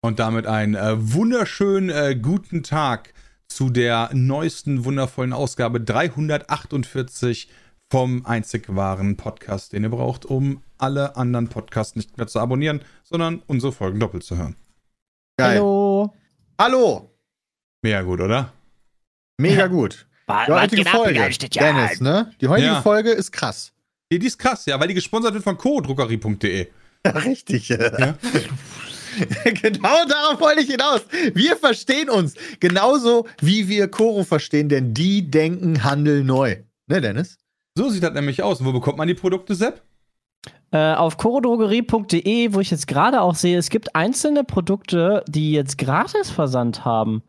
Und damit einen äh, wunderschönen äh, guten Tag zu der neuesten wundervollen Ausgabe 348 vom einzig wahren Podcast, den ihr braucht, um alle anderen Podcasts nicht mehr zu abonnieren, sondern unsere Folgen doppelt zu hören. Geil. Hallo. Hallo. Mega gut, oder? Mega gut. Die heutige Folge, Dennis, ne? Die heutige Ja. Folge ist krass. Die, die ist krass, ja, weil die gesponsert wird von co-druckerie.de. Richtig. Ja. genau darauf wollte ich hinaus. Wir verstehen uns genauso, wie wir Koro verstehen, denn die denken Handel neu. Ne, Dennis? So sieht das nämlich aus. Und wo bekommt man die Produkte, Sepp? Äh, auf chorodrogerie.de, wo ich jetzt gerade auch sehe, es gibt einzelne Produkte, die jetzt gratis Versand haben.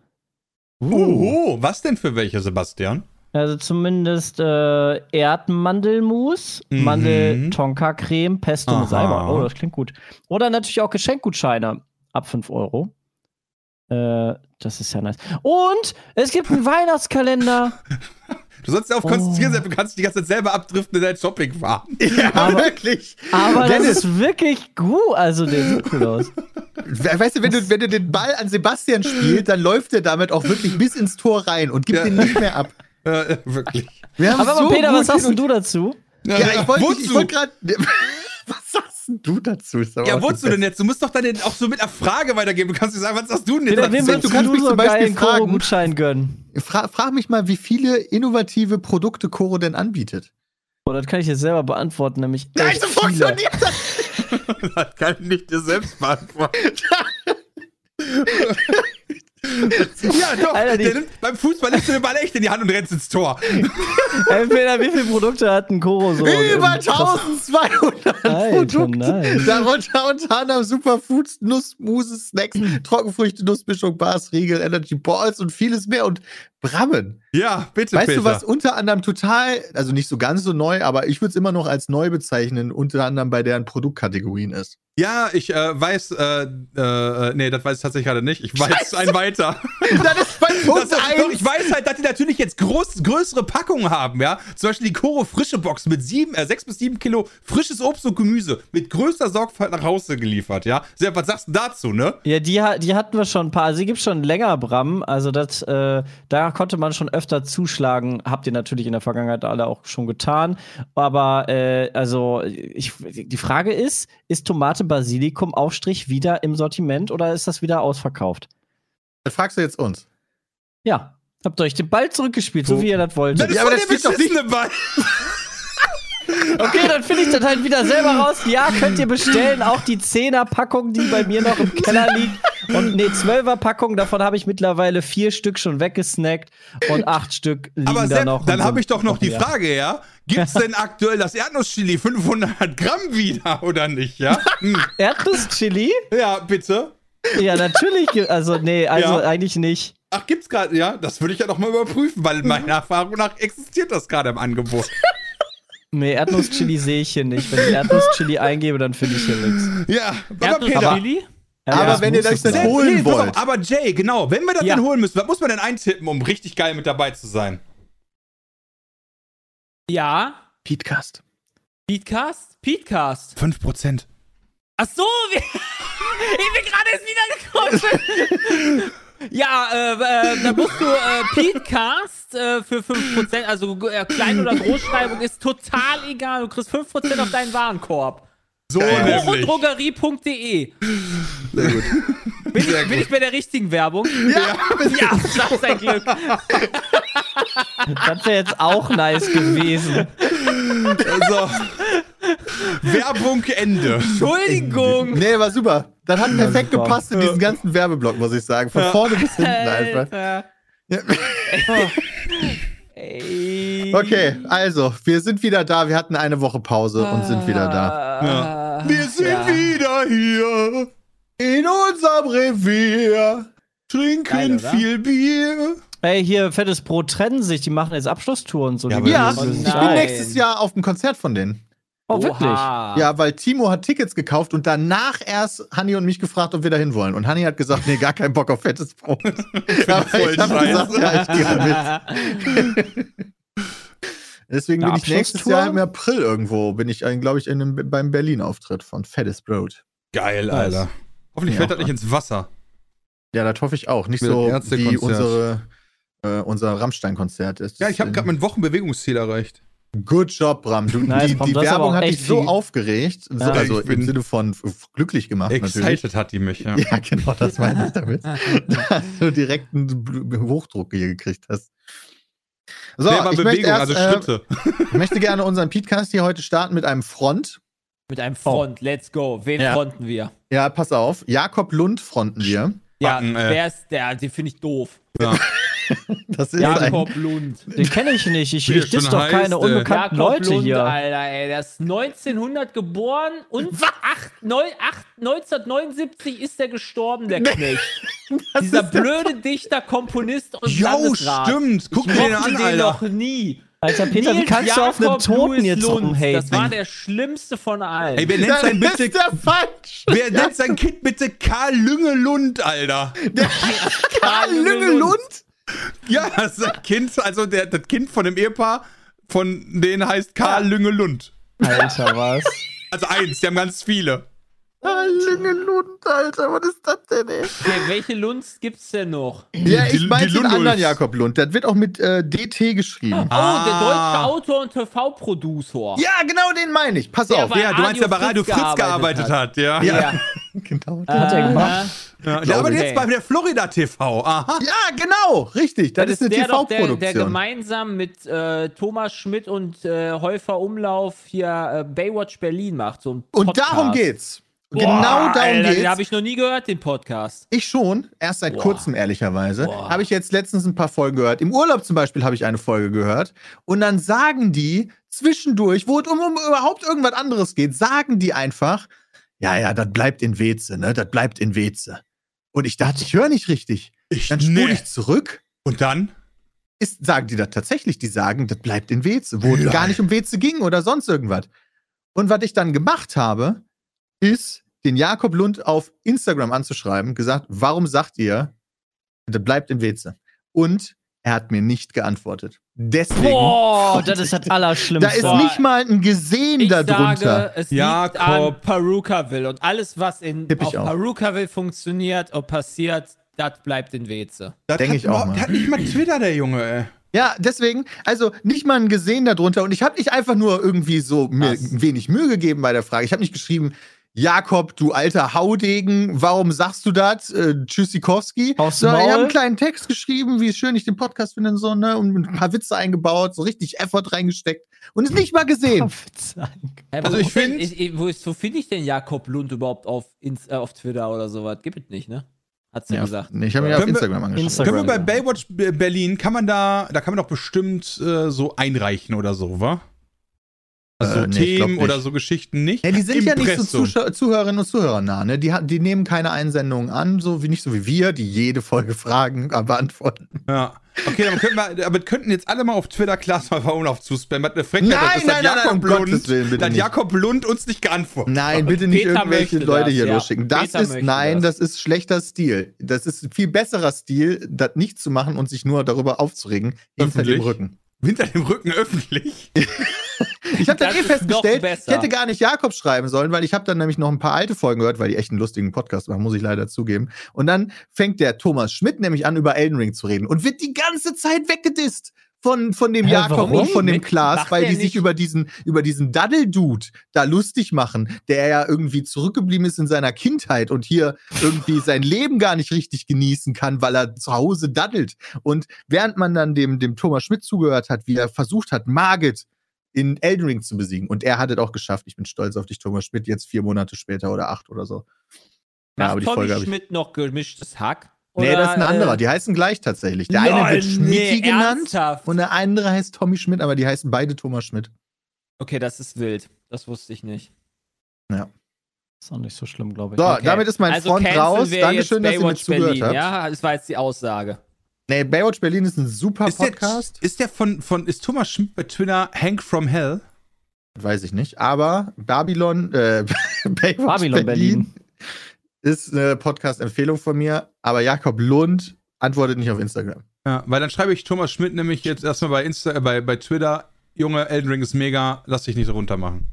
Oh, was denn für welche, Sebastian? Also zumindest äh, Erdmandelmus, Mhm. Mandel-Tonka-Creme, Pesto mit Salbei. Oh, das klingt gut. Oder natürlich auch Geschenkgutscheine ab 5 Euro. Äh, das ist ja nice. Und es gibt einen Weihnachtskalender. Du sollst dich auf Oh. konzentrieren. Du kannst die ganze Zeit selber abdriften in dein Shopping fahren. Ja, Aber- wirklich. Aber das Dennis, ist wirklich gut. Also, der sieht cool aus. we- weißt du, wenn du, wenn du den Ball an Sebastian spielst, dann läuft er damit auch wirklich bis ins Tor rein und gibt Ja. den nicht mehr ab. Äh, wirklich. Wir haben Aber so Peter, was sagst du dazu? und- Ja, ich wollte wollt gerade. Was sagst denn du dazu? Ja, wozu denn jetzt? Du musst doch dann auch so mit einer Frage weitergeben. Du kannst nicht sagen, was sagst du denn jetzt? Peter, wem dazu? willst du du, kannst mich so zum Beispiel fragen. Koro-Gutschein gönnen? Fra frag mich mal, wie viele innovative Produkte Koro denn anbietet. Oh, das kann ich jetzt selber beantworten, nämlich Nein, so funktioniert das. das kann ich nicht dir selbst beantworten. Ja, doch. Alter, der nimmt, beim Fußball nimmst du den Ball echt in die Hand und rennst ins Tor. Ey, Peter, wie viele Produkte hat ein Koro so? Über im- krass- 1200 Alter, Produkte. Darunter unter anderem Superfoods, Nuss, Mousse, Snacks, Trockenfrüchte, Nussmischung, Bars, Riegel, Energy Balls und vieles mehr. Und Brammen. Ja, bitte, Weißt Peter. du, was unter anderem total, also nicht so ganz so neu, aber ich würde es immer noch als neu bezeichnen, unter anderem bei deren Produktkategorien ist. Ja, ich äh, weiß, äh, äh, nee, das weiß ich tatsächlich gerade nicht. Ich weiß ein weiter. das ist Das, Punkt doch, 1. ich weiß halt, dass die natürlich jetzt groß, größere Packungen haben, ja. Zum Beispiel die Koro frische Box mit sieben, äh, sechs bis sieben Kilo frisches Obst und Gemüse mit größter Sorgfalt nach Hause geliefert, ja. Sepp, was sagst du dazu, ne? Ja, die, die hatten wir schon ein paar. Also, die gibt schon länger, Bram. Also, das, äh, da konnte man schon öfter zuschlagen. Habt ihr natürlich in der Vergangenheit alle auch schon getan. Aber, äh, also, ich, die Frage ist: Ist Tomate Basilikum Aufstrich wieder im Sortiment oder ist das wieder ausverkauft? Das fragst du jetzt uns. Ja. Habt ihr euch den Ball zurückgespielt, so Wo? wie ihr das wolltet. Das ist Ja, aber das steht doch nicht- beschissene Ball. Okay, dann finde ich das halt wieder selber raus. Ja, könnt ihr bestellen. Auch die 10er-Packung, die bei mir noch im Keller liegt. Und nee, 12er-Packung, davon habe ich mittlerweile vier Stück schon weggesnackt und acht Stück liegen Aber da Sepp, noch. dann habe ich doch noch die mehr. Frage, ja? Gibt's denn aktuell das Erdnusschili 500 Gramm wieder oder nicht, ja? Hm. Erdnuss-Chili? Ja, bitte. Ja, natürlich. Also, nee, also Ja. eigentlich nicht. Ach, gibt's gerade, ja? Das würde ich ja noch mal überprüfen, weil meiner Erfahrung nach existiert das gerade im Angebot. Nee, Erdnuss-Chili sehe ich hier nicht. Wenn ich Erdnuss-Chili eingebe, dann finde ich hier nichts. Ja. Erdnuss-Chili? Aber wenn ihr das dann dann holen nee, auf, wollt. aber Jay, genau, wenn wir das Ja. denn holen müssen, was muss man denn eintippen, um richtig geil mit dabei zu sein? Ja. Podcast. Petecast? Petecast. 5%. Ach so, wir, ich bin gerade erst wiedergekommen. ja, äh, äh, da musst du äh, Petecast äh, für 5%, also äh, Klein- oder Großschreibung ist total egal. Du kriegst 5% auf deinen Warenkorb. So. Drogerie.de. Sehr gut. Bin, ich- bin ich bei der richtigen Werbung? Ja, Ja, das ist ein Glück. Das wäre jetzt auch nice gewesen. Also, Werbung Ende. Entschuldigung. nee, war super. Das hat perfekt super. gepasst in diesen ganzen Werbeblock, muss ich sagen. Von vorne bis hinten einfach. Ja. Okay, also, wir sind wieder da. Wir hatten eine Woche Pause und sind wieder da. Da. Wir sind wieder hier. In unserem Revier. Trinken Geil, viel Bier. Ey, hier, fettes Brot trennen sich, die machen jetzt Abschlusstour und so. Ja, Ja, ich bin nächstes Jahr auf dem Konzert von denen. oh, wirklich? Oha. Ja, weil Timo hat Tickets gekauft und danach erst Hanni und mich gefragt, ob wir dahin wollen. Und Hanni hat gesagt, nee, gar keinen Bock auf fettes Brot. Voll ich habe gesagt, ja, ich gehe mit. Deswegen bin ich nächstes? Jahr im April irgendwo, bin ich, glaube ich, in einem, beim Berlin-Auftritt von Fettes Brot. Geil, Nice. Alter. Hoffentlich Ja. fällt das nicht ins Wasser. Ja, das hoffe ich auch. Nicht Mit so wie unsere, äh, unser Rammstein-Konzert. Das Ja, ich habe ist, gerade mein Wochenbewegungsziel erreicht. Good job, Bram. Du, Nice, die die Werbung hat dich so viel- aufgeregt. So, Ja. also Ich bin im Sinne von glücklich gemacht, natürlich. Excited hat die mich, ja. Ja, genau, das meine ich damit. Dass du direkt einen Hochdruck hier gekriegt hast. So, nee, aber ich, Bewegung, möchte erst, also äh, Schritte. ich möchte gerne unseren Podcast hier heute starten mit einem Front. Mit einem Front, let's go. Wen Ja. fronten wir? Ja, pass auf. Jakob Lund fronten wir. Ja, Backen, äh. wer ist der? Den finde ich doof. Ja. Das ist ein, Jakob Lund. Den kenne ich nicht. Ich, Wie der ich diss doch heißt, keine äh, unbekannten Jakob Leute Lund, hier. Alter, ey, der ist 1900 geboren und acht, neun, acht, 1979 ist er gestorben, der Knecht. Dieser blöde Dichter, Komponist und Jo, Landesrat. stimmt. Guck ich dir den an, den Alter. noch nie. Alter, Peter, wie Nils kannst du auf einen Jakob Toten Louis jetzt Lund. rumhaten? Das war der schlimmste von allen. Ey, wer nennt das sein ist bitte, der wer nennt sein Kind bitte Karl Lüngelund, Alter? Karl Lüngelund? Ja, das ist ein Kind, also der, das Kind von dem Ehepaar, von denen heißt Karl Lüngelund. Alter, was? Also eins, die haben ganz viele. Karl Lüngelund, Alter, was ist das denn, ey? Okay, welche Lunds gibt's denn noch? Ja, ich meine den anderen. Jakob Lund. Das wird auch mit äh, DT geschrieben. Oh, Ah. der deutsche Autor und TV-Producer. Ja, genau den meine ich. Pass Der auf. Ja, du meinst, der bei Radio Fritz Fritz gearbeitet gearbeitet hat, ja. Ja. Genau. hat er gemacht? ja. Der arbeitet jetzt bei der Florida TV. Aha. Ja, genau, richtig. Das, Das ist eine doch, der, der TV-Produktion. gemeinsam mit äh, Thomas Schmidt und äh, Häufer Umlauf hier äh, Baywatch Berlin macht. So ein Und darum geht's. Boah, genau darum Alter, geht's. Den habe ich noch nie gehört, den Podcast. Ich schon, erst seit Boah. kurzem ehrlicherweise. Habe ich jetzt letztens ein paar Folgen gehört. Im Urlaub zum Beispiel habe ich eine Folge gehört. Und dann sagen die zwischendurch, wo es um, um überhaupt irgendwas anderes geht, sagen die einfach, ja, ja, das bleibt in Weze, ne? Das bleibt in Weze. Und ich dachte, ich höre nicht richtig. Ich, Dann spule nee. ich zurück. Und dann? Ist, sagen die das tatsächlich? Die sagen, das bleibt in Weze, wo es Lol. gar nicht um Weze ging oder sonst irgendwas. Und was ich dann gemacht habe, ist, den Jakob Lund auf Instagram anzuschreiben, gesagt, warum sagt ihr, das bleibt in Weze? Und er hat mir nicht geantwortet. Deswegen, Boah, das ist das Allerschlimmste. da ist nicht mal ein Gesehen Ich darunter. sage, es liegt Jakob. an Perukaville. Und alles, was in, auf. Perukaville funktioniert und passiert, das bleibt in Weze. Das Denk hat ich auch mal. Der hat nicht mal Twitter, der Junge, ey. Ja, deswegen, also nicht mal ein Gesehen darunter. Und ich habe nicht einfach nur irgendwie so mir wenig Mühe gegeben bei der Frage. Ich habe nicht geschrieben, Jakob, du alter Haudegen, warum sagst du das? Äh, Tschüssikowski. Sondern ich habe einen kleinen Text geschrieben, wie schön ich den Podcast finde und so, ne? Und ein paar Witze eingebaut, so richtig Effort reingesteckt. Und es nicht mal gesehen. Also wo- ich find- ich, ich, wo, ist- wo finde ich denn Jakob Lund überhaupt auf, Ins, äh, auf Twitter oder sowas? Gibt es nicht, ne? Hat sie Ja, gesagt. nee, ich habe ihn ja auf Instagram angeschrieben. Instagram. Können wir bei Baywatch Berlin, kann man da, da kann man doch bestimmt äh, so einreichen oder so, wa? Also Äh, nee, Themen oder so Geschichten nicht. Ja, die sind ja nicht so Impressum. Zuschau Zuhörerinnen und Zuhörer nah, ne? Die, die nehmen keine Einsendungen an, so wie nicht so wie wir, die jede Folge Fragen beantworten. Ja. Okay, dann könnten wir, aber könnten jetzt alle mal auf Twitter Klaas mal Umlauf zuspammen. Was eine Frechheit, Nein, nein, nein, nein, Jakob Gottes Lund, Willen, bitte dass nicht. Jakob Lund uns nicht geantwortet Nein, bitte nicht Peter irgendwelche Leute das, hier ja. losschicken. Das Peter ist, nein, das. das. ist schlechter Stil. Das ist viel besserer Stil, das nicht zu machen und sich nur darüber aufzuregen, hinter dem? Rücken. Hinter dem Rücken öffentlich. Ich habe dann eh festgestellt, ich hätte gar nicht Jakob schreiben sollen, weil ich habe dann nämlich noch ein paar alte Folgen gehört, weil die echt einen lustigen Podcast machen, muss ich leider zugeben. Und dann fängt der Thomas Schmidt nämlich an, über Elden Ring zu reden und wird die ganze Zeit weggedisst von, von dem Hä, Jakob warum? und von dem Klaas, weil die sich über diesen, über diesen Daddel-Dude da lustig machen, der ja irgendwie zurückgeblieben ist in seiner Kindheit und hier irgendwie sein Leben gar nicht richtig genießen kann, weil er zu Hause daddelt. Und während man dann dem, dem Thomas Schmidt zugehört hat, wie er versucht hat, Margit in Elden Ring zu besiegen. Und er hat es auch geschafft. Ich bin stolz auf dich, Thomas Schmidt, jetzt vier Monate später oder acht oder so. Ja, aber die Tommy Folge habe ich. Schmidt noch gemischtes Hack? Nee, das ist ein Oder, anderer. äh, Die heißen gleich tatsächlich. Der eine wird Schmidti nee, genannt ernsthaft? und der andere heißt Tommy Schmidt, aber die heißen beide Thomas Schmidt. Okay, das ist wild. Das wusste ich nicht. Ist auch nicht so schlimm, glaube ich. So, Okay. damit ist mein also Front canceln raus. Dankeschön, dass ihr mir zugehört Berlin, habt. Ja, das war jetzt die Aussage. Nee, Baywatch Berlin ist ein super Ist der, Podcast. ist der von, von, ist Thomas Schmidt bei Twitter Hank from Hell? Weiß ich nicht. Aber Babylon, äh, Baywatch Babylon Berlin. ist eine Podcast-Empfehlung von mir. Aber Jakob Lund antwortet nicht auf Instagram. Ja, weil dann schreibe ich Thomas Schmidt nämlich jetzt erstmal bei Insta, äh, bei, bei Twitter, Junge, Elden Ring ist mega, lass dich nicht runtermachen.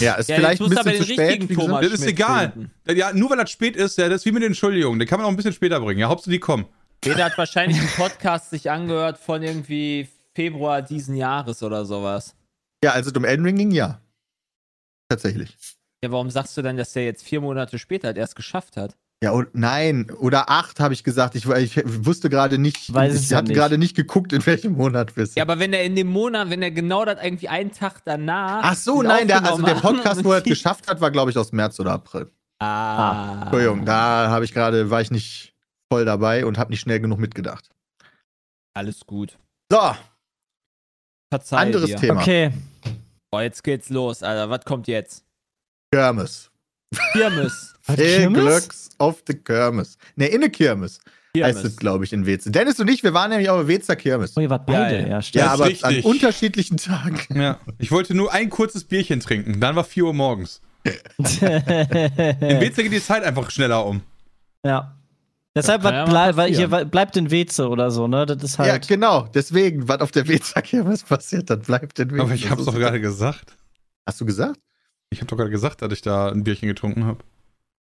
Ja, ist Ja, vielleicht ein bisschen aber zu spät. Thomas Das ist Schmidt egal. finden. Ja, nur weil das spät ist, ja, das ist wie mit den Entschuldigungen. Den kann man auch ein bisschen später bringen. Ja, Hauptsache die kommen. Jeder hat wahrscheinlich einen Podcast sich angehört von irgendwie Februar diesen Jahres oder sowas. Ja, also um Elden Ring ging ja. Tatsächlich. Ja, warum sagst du denn, dass der jetzt vier Monate später halt erst geschafft hat? Ja, und nein, oder acht habe ich gesagt. Ich, ich wusste gerade nicht, Weiß ich ja hatte gerade nicht geguckt, in welchem Monat wir sind. Ja, aber wenn er in dem Monat, wenn er genau das irgendwie einen Tag danach. Ach so, nein, der, also der Podcast, wo er es geschafft hat, war, glaube ich, aus März oder April. Ah. Entschuldigung, da habe ich gerade, war ich nicht voll dabei und habe nicht schnell genug mitgedacht. Alles gut. So, Verzeih anderes dir. Thema. Okay. Boah, jetzt geht's los, Alter. Was kommt jetzt? Kirmes. Kirmes. Viel Kirmes? Glücks auf der Kirmes. Ne, in der Kirmes, heißt es, Kirmes. glaube ich, in Weze. Dennis und ich, wir waren nämlich auf der Wezer Kirmes. Oh, ihr wart beide, Geil. ja, stimmt. Ja, ist aber richtig. an unterschiedlichen Tagen. Ja. Ich wollte nur ein kurzes Bierchen trinken. Dann war 4 Uhr morgens. In Weze geht die Zeit einfach schneller um. ja. Deshalb ja was weil hier bleibt in Weze oder so, ne? Das ist Ja, halt. genau. Deswegen, was auf der Wezer Kirmes passiert, dann bleibt in Weze. Aber ich hab's doch gerade gesagt. Hast du gesagt? Ich habe doch gerade gesagt, dass ich da ein Bierchen getrunken habe.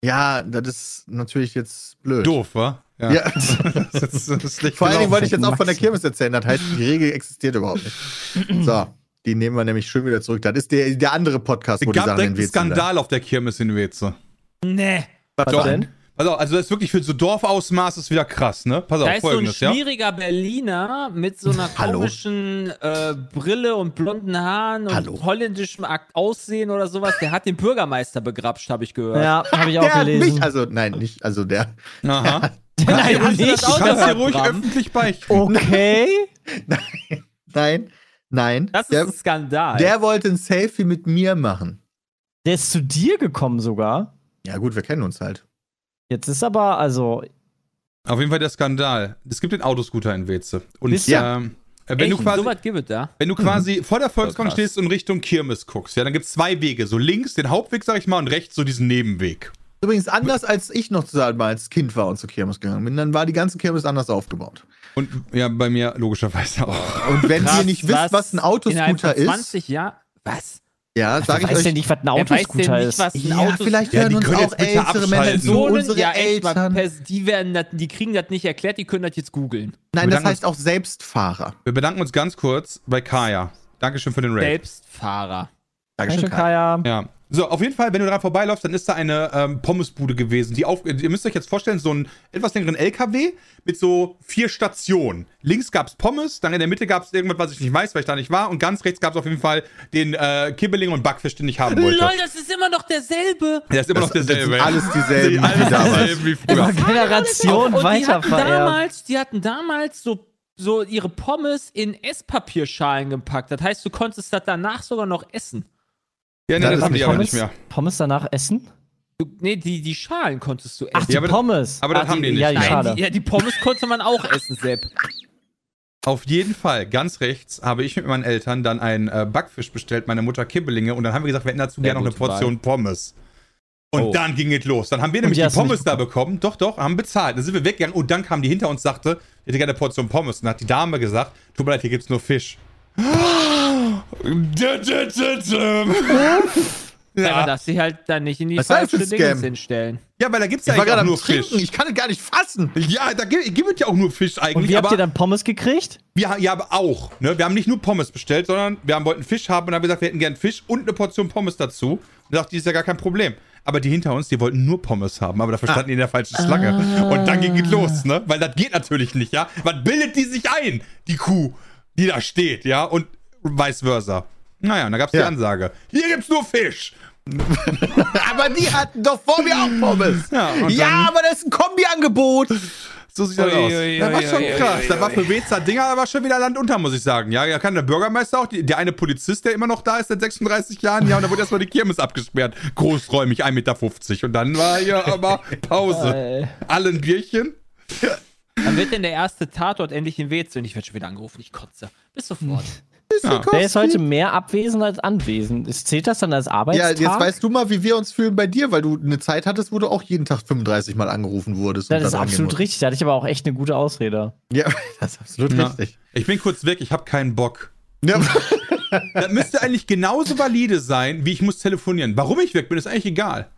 Ja, das ist natürlich jetzt blöd. Doof, wa? Ja. das ist, das ist Vor allen Dingen wollte ich jetzt auch von der Kirmes erzählen. Das heißt, die Regel existiert überhaupt nicht. So, die nehmen wir nämlich schön wieder zurück. Das ist der, der andere Podcast, wo Es die gab Sachen direkt in einen Weze sind. Skandal auf der Kirmes in Weze. Nee. Was Doch. denn? Also, also das ist wirklich für so Dorfausmaß ist wieder krass, ne? Pass Da auf, ist so ein folgendes, ja? schwieriger Berliner mit so einer komischen äh, Brille und blonden Haaren und Hallo? holländischem Aussehen oder sowas. Der hat den Bürgermeister begrapscht, habe ich gehört. Ja, habe ich auch Der hat gelesen. mich, also nein, nicht, also der. Aha. Nein, hast du das nicht. auch Du kannst dir ruhig öffentlich beichten. Okay. Nein, nein. Das ist der, ein Skandal. der wollte ein Selfie mit mir machen. Der ist zu dir gekommen sogar. Ja, gut, wir kennen uns halt. Jetzt ist aber, also, Auf jeden Fall der Skandal. Es gibt den Autoscooter in Weze. Und Wisst ihr? ähm, äh, wenn, Echt, du quasi, so gibt es da? wenn du quasi vor der Volksbank krass. stehst und Richtung Kirmes guckst, ja, dann gibt es zwei Wege. So links den Hauptweg, sag ich mal, und rechts so diesen Nebenweg. Übrigens anders, als ich noch zu sagen, mal als Kind war und zur Kirmes gegangen bin. Dann war die ganze Kirmes anders aufgebaut. Und ja, bei mir logischerweise auch. Und wenn Krass, ihr nicht wisst, was ein Autoscooter ist, 20 Jahren? Was? Ja, sag ich weiß euch. ja nicht, was ein Wer weiß denn Autoscooter nicht, ist. was ein Ja, Autos- vielleicht Ja, hören die uns können auch ältere Menschen zu, Personen, unsere ja, echt, Eltern. die, werden das, die kriegen das nicht erklärt, die können das jetzt googeln. Nein, das heißt auch Selbstfahrer. Wir bedanken uns ganz kurz bei Kaya. Dankeschön für den Raid. Selbstfahrer. Dankeschön, Dankeschön, Kaya. Ja. So, auf jeden Fall, wenn du daran vorbeiläufst, dann ist da eine ähm, Pommesbude gewesen. Die auf, ihr müsst euch jetzt vorstellen, so einen etwas längeren LKW mit so vier Stationen. Links gab's Pommes, dann in der Mitte gab's irgendwas, was ich nicht weiß, weil ich da nicht war. Und ganz rechts gab's auf jeden Fall den äh, Kibbeling und Backfisch, den ich haben wollte. Lol, das ist immer noch derselbe. Der ist immer noch Das- das derselbe. sind ja. alles dieselben Alles wie damals. dieselben wie Immer früher. Generation die damals, die hatten damals so, so ihre Pommes in Esspapierschalen gepackt. Das heißt, du konntest das danach sogar noch essen. Ja, nee, Das das haben die nicht aber Pommes, nicht mehr. Pommes danach essen? Du, nee, die, die Schalen konntest du essen. Ach, die Ja, aber- Pommes. Aber das Ah, haben die nicht. ja, die. Nein, die, ja, die Pommes konnte man auch essen, Sepp. Auf jeden Fall, ganz rechts, habe ich mit meinen Eltern dann einen äh, Backfisch bestellt, meine Mutter Kibbelinge, und dann haben wir gesagt, wir hätten dazu gerne noch eine Portion Pommes. Und Oh. dann ging es los. Dann haben wir Und nämlich die die Pommes da bekommen. Doch, doch, haben bezahlt. Dann sind wir weggegangen und dann kam die hinter uns, sagte, ich hätte gerne eine Portion Pommes. Und dann hat die Dame gesagt, tut mir leid, hier gibt's nur Fisch. Ja. Aber darfst dich halt dann nicht in die Was falsche Dinge hinstellen. ja, weil da gibt's Ich ja war eigentlich nur Trinken, Fisch. ich kann es gar nicht fassen. Ja, da gibt gibt es ja auch nur Fisch eigentlich. Und wie habt ihr dann Pommes gekriegt? wir, ja, aber auch. Ne? Wir haben nicht nur Pommes bestellt, sondern wir haben, wollten Fisch haben und haben gesagt, wir hätten gern Fisch und eine Portion Pommes dazu. Und da dachte ich, ist ja gar kein Problem. Aber die hinter uns, die wollten nur Pommes haben, aber dafür standen die in der falschen Schlange. Und dann ging es los, ne? Weil das geht natürlich nicht, ja? Was bildet die sich ein, die Kuh, die da steht, ja? Und vice versa. Naja, und da gab's die Ja. Ansage. Hier gibt's nur Fisch. Aber die hatten doch vor mir auch Pommes. Ja, und ja aber das ist ein Kombiangebot. So sieht das aus. Ui, Das war schon krass. Das war für Wezer Dinger aber schon wieder Land unter, muss ich sagen. Ja, ja, kann der Bürgermeister auch, die, der eine Polizist, der immer noch da ist seit 36 Jahren, ja, und da wurde erstmal die Kirmes abgesperrt. Großräumig, 1,50 Meter. Und dann war hier aber Pause. Alle ein Bierchen. Dann wird denn der erste Tatort endlich in Weze und ich werde schon wieder angerufen. Ich kotze. Bis sofort. Ja. der ist heute mehr abwesend als anwesend. Ist- Zählt das dann als Ja, Arbeitstag? jetzt weißt du mal, wie wir uns fühlen bei dir, weil du eine Zeit hattest, wo du auch jeden Tag 35 Mal angerufen wurdest. und das ist absolut richtig. Da hatte ich aber auch echt eine gute Ausrede. musst. Ja, das ist absolut Ja. richtig. Ich bin kurz weg, ich habe keinen Bock. Ja. Das müsste eigentlich genauso valide sein, wie ich muss telefonieren. Warum ich weg bin, ist eigentlich egal.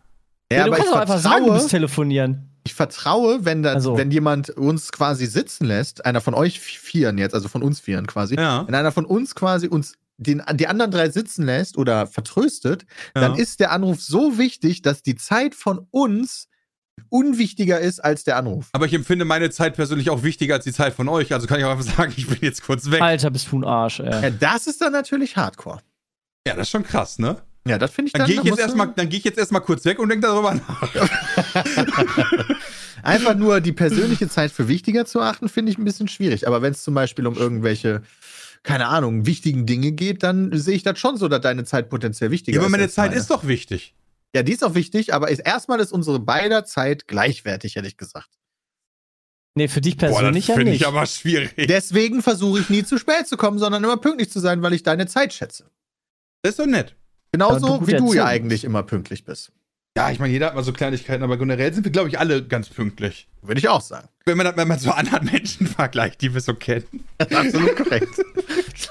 Ja, Ja, du aber ich kannst auch einfach sagen, du musst telefonieren. Ich vertraue, wenn, da, Also. wenn jemand uns quasi sitzen lässt, einer von euch Vieren jetzt, also von uns Vieren quasi, Ja. wenn einer von uns quasi uns den, die anderen drei sitzen lässt oder vertröstet, dann Ja. ist der Anruf so wichtig, dass die Zeit von uns unwichtiger ist als der Anruf. Aber ich empfinde meine Zeit persönlich auch wichtiger als die Zeit von euch. Also kann ich auch einfach sagen, ich bin jetzt kurz weg. Alter, bist du ein Arsch, ey. Ja, das ist dann natürlich Hardcore. Ja, das ist schon krass, ne? Ja, das finde ich Dann dann. gehe ich, jetzt erstmal- dann geh ich jetzt erstmal kurz weg und denke darüber nach. Einfach nur die persönliche Zeit für wichtiger zu achten, finde ich ein bisschen schwierig. Aber wenn es zum Beispiel um irgendwelche, keine Ahnung, wichtigen Dinge geht, dann sehe ich das schon so, dass deine Zeit potenziell wichtiger Ja, aber ist. meine Zeit meine. ist doch wichtig. Ja, die ist auch wichtig, aber ist, erstmal ist unsere beider Zeit gleichwertig, hätte ich gesagt. Nee, für dich Boah, das persönlich ja finde nicht. ich aber schwierig. Deswegen versuche ich nie zu spät zu kommen, sondern immer pünktlich zu sein, weil ich deine Zeit schätze. Das ist doch nett. Genauso du wie du ja eigentlich immer pünktlich bist. Ja, ich meine, jeder hat mal so Kleinigkeiten, aber generell sind wir, glaube ich, alle ganz pünktlich. Würde ich auch sagen. Wenn man das wenn man so anderen Menschen vergleicht, die wir so kennen. Absolut korrekt.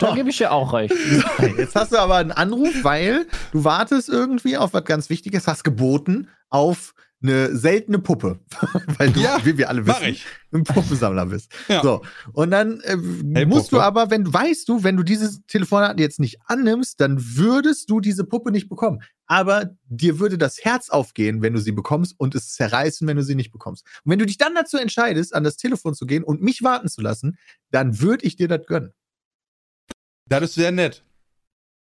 Da gebe ich dir auch recht. Jetzt hast du aber einen Anruf, weil du wartest irgendwie auf was ganz Wichtiges, hast geboten auf eine seltene Puppe. weil du, Ja, wie wir alle wissen, ein Puppensammler bist. Ja. So. Und dann äh, Hey, musst du Puppe. aber, wenn du weißt du, wenn du dieses Telefonat jetzt nicht annimmst, dann würdest du diese Puppe nicht bekommen. Aber dir würde das Herz aufgehen, wenn du sie bekommst und es zerreißen, wenn du sie nicht bekommst. Und wenn du dich dann dazu entscheidest, an das Telefon zu gehen und mich warten zu lassen, dann würde ich dir das gönnen. Das ist sehr nett.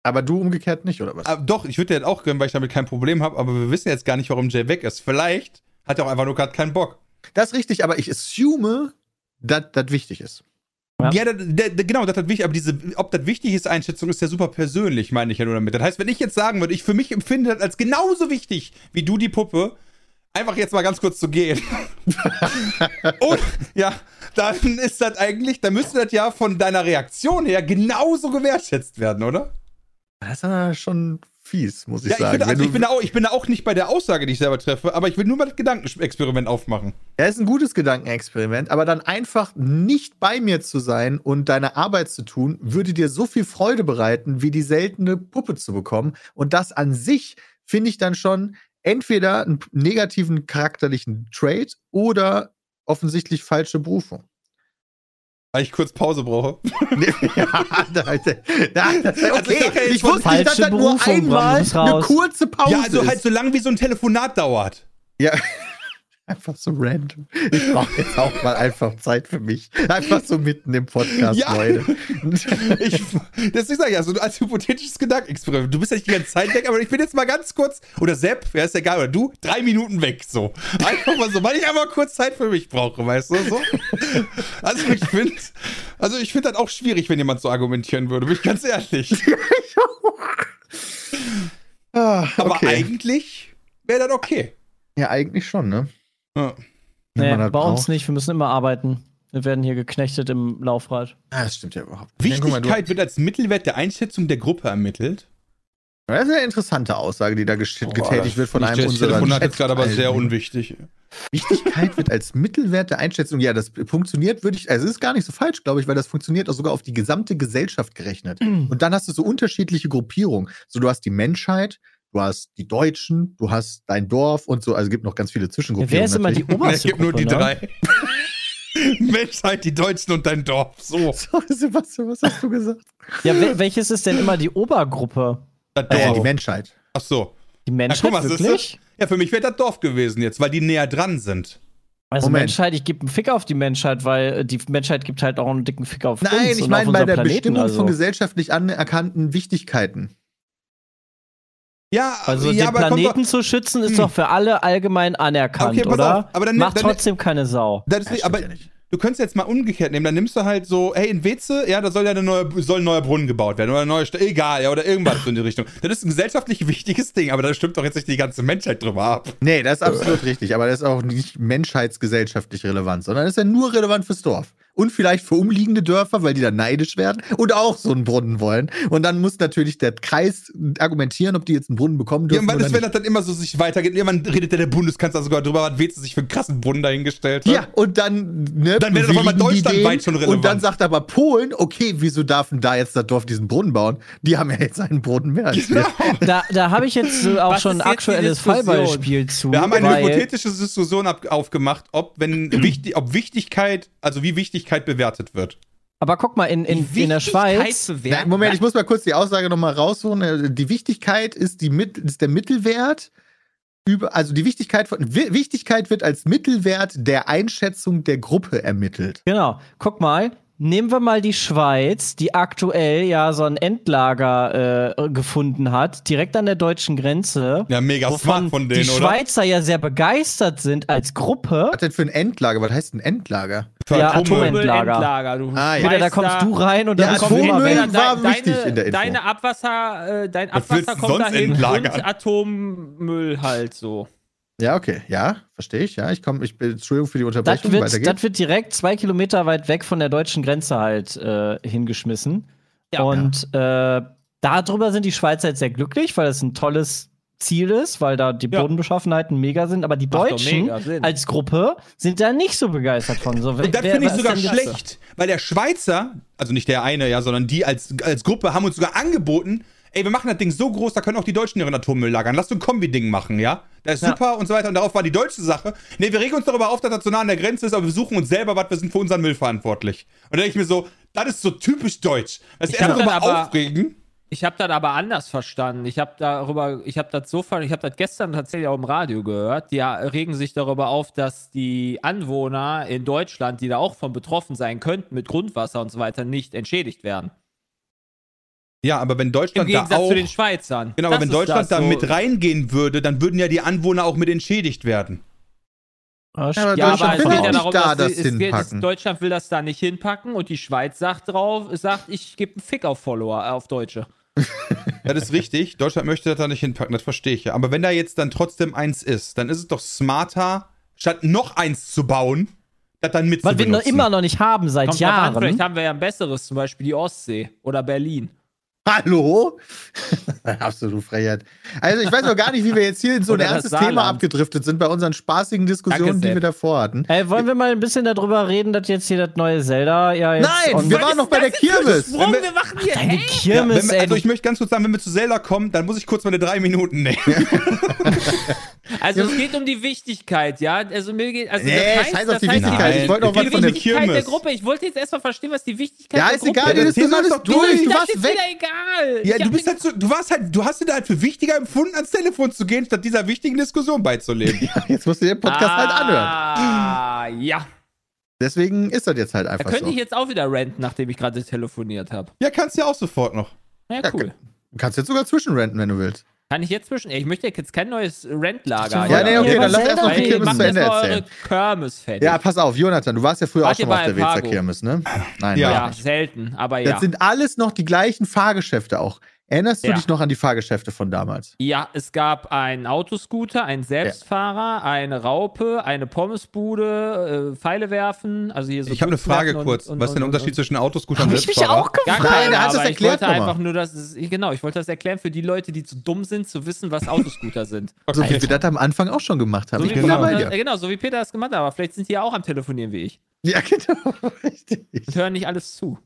Aber du umgekehrt nicht, oder was? Aber doch, ich würde dir das auch gönnen, weil ich damit kein Problem habe, aber wir wissen jetzt gar nicht, warum Jay weg ist. Vielleicht hat er auch einfach nur gerade keinen Bock. Das ist richtig, aber ich assume, dass das wichtig ist. Ja. Ja, das, das- genau, das hat wichtig, aber diese, ob das wichtig ist, Einschätzung ist ja super persönlich, meine ich ja nur damit. Das heißt, wenn ich jetzt sagen würde, ich für mich empfinde das als genauso wichtig wie du die Puppe, einfach jetzt mal ganz kurz zu gehen. Und ja, dann ist das eigentlich, dann müsste das ja von deiner Reaktion her genauso gewertschätzt werden, oder? Das ist ja schon fies, muss ich Ja, ich, sagen. Wenn also ich, bin auch, ich bin auch nicht bei der Aussage, die ich selber treffe, aber ich will nur mal das Gedankenexperiment aufmachen. Ja, ist ein gutes Gedankenexperiment, aber dann einfach nicht bei mir zu sein und deine Arbeit zu tun, würde dir so viel Freude bereiten, wie die seltene Puppe zu bekommen. Und das an sich finde ich dann schon entweder einen negativen charakterlichen Trait oder offensichtlich falsche Berufung. Weil ich kurz Pause brauche. ja, da, da, da, Also okay, ich ja ich wusste nicht, dass das nur einmal eine kurze Pause ja, also ist. halt so lang wie so ein Telefonat dauert. Ja, einfach so random. Ich brauche jetzt auch mal einfach Zeit für mich. Einfach so mitten im Podcast, Ja. Leute. Ich, deswegen sage ich ja, so als hypothetisches Gedankenexperiment. Du bist ja nicht die ganze Zeit weg, aber ich bin jetzt mal ganz kurz, oder Sepp, ja, ist egal, oder du, drei Minuten weg, so. Einfach mal so, weil ich einfach kurz Zeit für mich brauche, weißt du, so. Also ich finde, also ich finde das auch schwierig, wenn jemand so argumentieren würde, bin ich ganz ehrlich. Ah, Aber okay. eigentlich wäre das okay. Ja, eigentlich schon, ne? Ja. Nee, das bei uns braucht. nicht. Wir müssen immer arbeiten. Wir werden hier geknechtet im Laufrad. Ah, das stimmt ja überhaupt nicht. Ja, mal, Wichtigkeit wird als Mittelwert der Einschätzung der Gruppe ermittelt. Das ist eine interessante Aussage, die da getätigt wird von einem Das unserer Telefonat jetzt gerade aber sehr unwichtig. Wichtigkeit wird als Mittelwert der Einschätzung. Ja, das funktioniert, würde ich, also es ist gar nicht so falsch, glaube ich, weil das funktioniert auch sogar auf die gesamte Gesellschaft gerechnet. Und dann hast du so unterschiedliche Gruppierungen. So, du hast die Menschheit, du hast die Deutschen, du hast dein Dorf und so. Also es gibt noch ganz viele Ja, Zwischengruppierungen. wer ist immer die natürlich. Es oberste gibt nur die ne? drei. Menschheit, die Deutschen und dein Dorf. So. Sorry, Sebastian, was hast du gesagt? Ja, wel welches ist denn immer die Obergruppe? Das Äh, Dorf. die Menschheit. Ach so. Die Ja, Menschheit guck mal, wirklich? Ja, für mich wäre das Dorf gewesen jetzt, weil die näher dran sind. Also Moment. Menschheit, ich gebe einen Fick auf die Menschheit, weil äh, die Menschheit gibt halt auch einen dicken Fick auf uns Nein, ich und meine bei der Planeten. Bestimmung also. von gesellschaftlich anerkannten Wichtigkeiten. Ja, Also ja, den Planeten doch- zu schützen ist Hm. doch für alle allgemein anerkannt, Okay, pass oder? auf, aber dann- Macht dann- trotzdem keine Sau. Das ist Ja, aber ja du könntest jetzt mal umgekehrt nehmen. Dann nimmst du halt so, hey, in Weze, ja, da soll ja eine neue, soll ein neuer Brunnen gebaut werden oder eine neue Stadt, egal, ja, oder irgendwas so in die Richtung. Das ist ein gesellschaftlich wichtiges Ding, aber da stimmt doch jetzt nicht die ganze Menschheit drüber ab. Nee, das ist absolut richtig, aber das ist auch nicht menschheitsgesellschaftlich relevant, sondern das ist ja nur relevant fürs Dorf. Und vielleicht für umliegende Dörfer, weil die dann neidisch werden und auch so einen Brunnen wollen. Und dann muss natürlich der Kreis argumentieren, ob die jetzt einen Brunnen bekommen Ja, dürfen. und was oder ist, wenn das dann immer so sich weitergeht? Irgendwann redet ja der Bundeskanzler sogar drüber, was Weze sich für einen krassen Brunnen dahingestellt hat. Ja, und dann, ne, Dann wäre das bewilligen die deutschlandweit den. schon relevant. Und dann sagt aber Polen, okay, wieso darf denn da jetzt das Dorf diesen Brunnen bauen? Die haben ja jetzt einen Brunnen mehr als wir. Da, da habe ich jetzt so auch Was schon ein aktuelles? Fallbeispiel zu. Wir haben eine weil- hypothetische Diskussion aufgemacht, ob, wenn, wichtig, ob Wichtigkeit, also wie Wichtigkeit bewertet wird. Aber guck mal, in, in, in der Schweiz. Nein, Moment, ich muss mal kurz die Aussage nochmal rausholen. Äh, Die Wichtigkeit ist, die, Mit- ist der Mittelwert. Über, also die Wichtigkeit, von, Wi- Wichtigkeit wird als Mittelwert der Einschätzung der Gruppe ermittelt. Genau, guck mal. Nehmen wir mal die Schweiz, die aktuell ja so ein Endlager äh, gefunden hat, direkt an der deutschen Grenze. Ja, mega smart von denen, die oder? Schweizer ja sehr begeistert sind als Gruppe. Was denn für ein Endlager? Was heißt ein Endlager? Für Ja, Atome. Atomen- Endlager. Du Ah, ja. Wieder, da kommst du rein und Ja, dann Da kommt Atommüll war dein- wichtig deine, in der Info. Deine Abwasser, äh, dein Abwasser kommt dahin entlagern? und Atommüll halt so. Ja, okay. Ja, verstehe ich. Ja, ich komme, ich bin, Entschuldigung für die Das Unterbrechung. Weiter wird, geht's. das wird direkt zwei Kilometer weit weg von der deutschen Grenze halt äh, hingeschmissen. Ja. und äh, darüber sind die Schweizer jetzt sehr glücklich, weil das ein tolles Ziel ist, weil da die Ja. Bodenbeschaffenheiten mega sind. Aber die Macht Deutschen als Gruppe sind da nicht so begeistert von. So, Und das finde ich sogar das? schlecht, weil der Schweizer, also nicht der eine, ja, sondern die als, als Gruppe haben uns sogar angeboten, ey, wir machen das Ding so groß, da können auch die Deutschen ihren Atommüll lagern. Lass so ein Kombi-Ding machen, ja? Das ist Ja. super und so weiter. Und darauf war die deutsche Sache. Nee, wir regen uns darüber auf, dass das so nah an der Grenze ist, aber wir suchen uns selber was, wir sind für unseren Müll verantwortlich. Und da denke ich mir so, das ist so typisch deutsch. Das ist Ich erst hab darüber dann aber- aufregen. Ich habe das aber anders verstanden. Ich habe darüber, ich habe das so ich habe das gestern tatsächlich auch im Radio gehört. Die regen sich darüber auf, dass die Anwohner in Deutschland, die da auch von betroffen sein könnten mit Grundwasser und so weiter, nicht entschädigt werden. Ja, aber wenn Im Deutschland da Gegensatz auch. zu den Schweizern. Genau, aber wenn Deutschland da so. mit reingehen würde, dann würden ja die Anwohner auch mit entschädigt werden. Ja, aber Ja, Deutschland aber will ja nicht darum, da das sie- es geht, es, hinpacken. Deutschland will das da nicht hinpacken und die Schweiz sagt drauf, sagt, ich gebe einen Fick auf Follower, äh, auf Deutsche. Ja, das ist richtig. Deutschland möchte das da nicht hinpacken, das verstehe ich ja. Aber wenn da jetzt dann trotzdem eins ist, dann ist es doch smarter, statt noch eins zu bauen, das dann mit Was zu wir noch immer noch nicht haben seit Kommt drauf an, Jahren. vielleicht haben wir ja ein besseres, zum Beispiel die Ostsee oder Berlin. Hallo? Absolut Frechheit. Also ich weiß noch gar nicht, wie wir jetzt hier in so ein ernstes. Thema abgedriftet sind bei unseren spaßigen Diskussionen, Danke, die wir davor hatten. Ey, wollen wir mal ein bisschen darüber reden, dass jetzt hier das neue Zelda ja jetzt Nein, wir waren noch bei der Kirmes. Warum? wir- Wir machen hier, Deine? Ja, Kirmes, wenn wir, also ich möchte ganz kurz sagen, wenn wir zu Zelda kommen, dann muss ich kurz meine drei Minuten nehmen. Also es geht um die Wichtigkeit, ja. Also mir geht, also Nee, das heißt, scheiß auf das die heißt, Wichtigkeit. Nein, Ich wollte noch wir was von der Wichtigkeit der Kirmes. Gruppe. Ich wollte jetzt erstmal verstehen, was die Wichtigkeit Ja, der ist Gruppe egal, die das Thema ist ist doch durch. durch. Du das warst ist weg. wieder egal. Ja, Ich du bist halt so, du warst halt, du hast dir halt für wichtiger empfunden, ans Telefon zu gehen, statt dieser wichtigen Diskussion beizulegen. Jetzt musst du den Podcast halt anhören. Ah, ja. Deswegen ist das jetzt halt Da einfach könnte so. ich jetzt auch wieder ranten, nachdem ich gerade telefoniert habe. ja, kannst du ja auch sofort noch. Ja, Ja, cool. Du kannst jetzt sogar zwischenrenten, wenn du willst. Kann ich jetzt zwischen. Ey, ich möchte jetzt kein neues Rentlager. Ja, nee, okay, dann lass erst mal die. Kirmes zu Ende erzählen. Kirmes fertig. Ja, pass auf, Jonathan, du warst ja früher Wart auch schon mal auf der Wezer Alpago? Kirmes, ne? Nein, Ja. ja selten, aber Das ja. sind alles noch die gleichen Fahrgeschäfte auch. Erinnerst du Ja. dich noch an die Fahrgeschäfte von damals? Ja, es gab einen Autoscooter, einen Selbstfahrer, eine Raupe, eine Pommesbude, äh, Pfeile werfen, also hier so Ich habe eine Frage kurz. und- und- Was ist denn der und- Unterschied zwischen Autoscooter Hab und ich mich Selbstfahrer? auch Gar gefragt. keine, der hat das aber ich erklärt wollte einfach nur, dass es, genau, ich wollte das erklären für die Leute, die zu dumm sind, zu wissen, was Autoscooter sind. So wie wir das am Anfang auch schon gemacht haben. So ich bin Peter, dabei äh, dir. genau, so wie Peter das gemacht hat, aber vielleicht sind die ja auch am Telefonieren wie ich Ja, genau. Richtig. und hören nicht alles zu.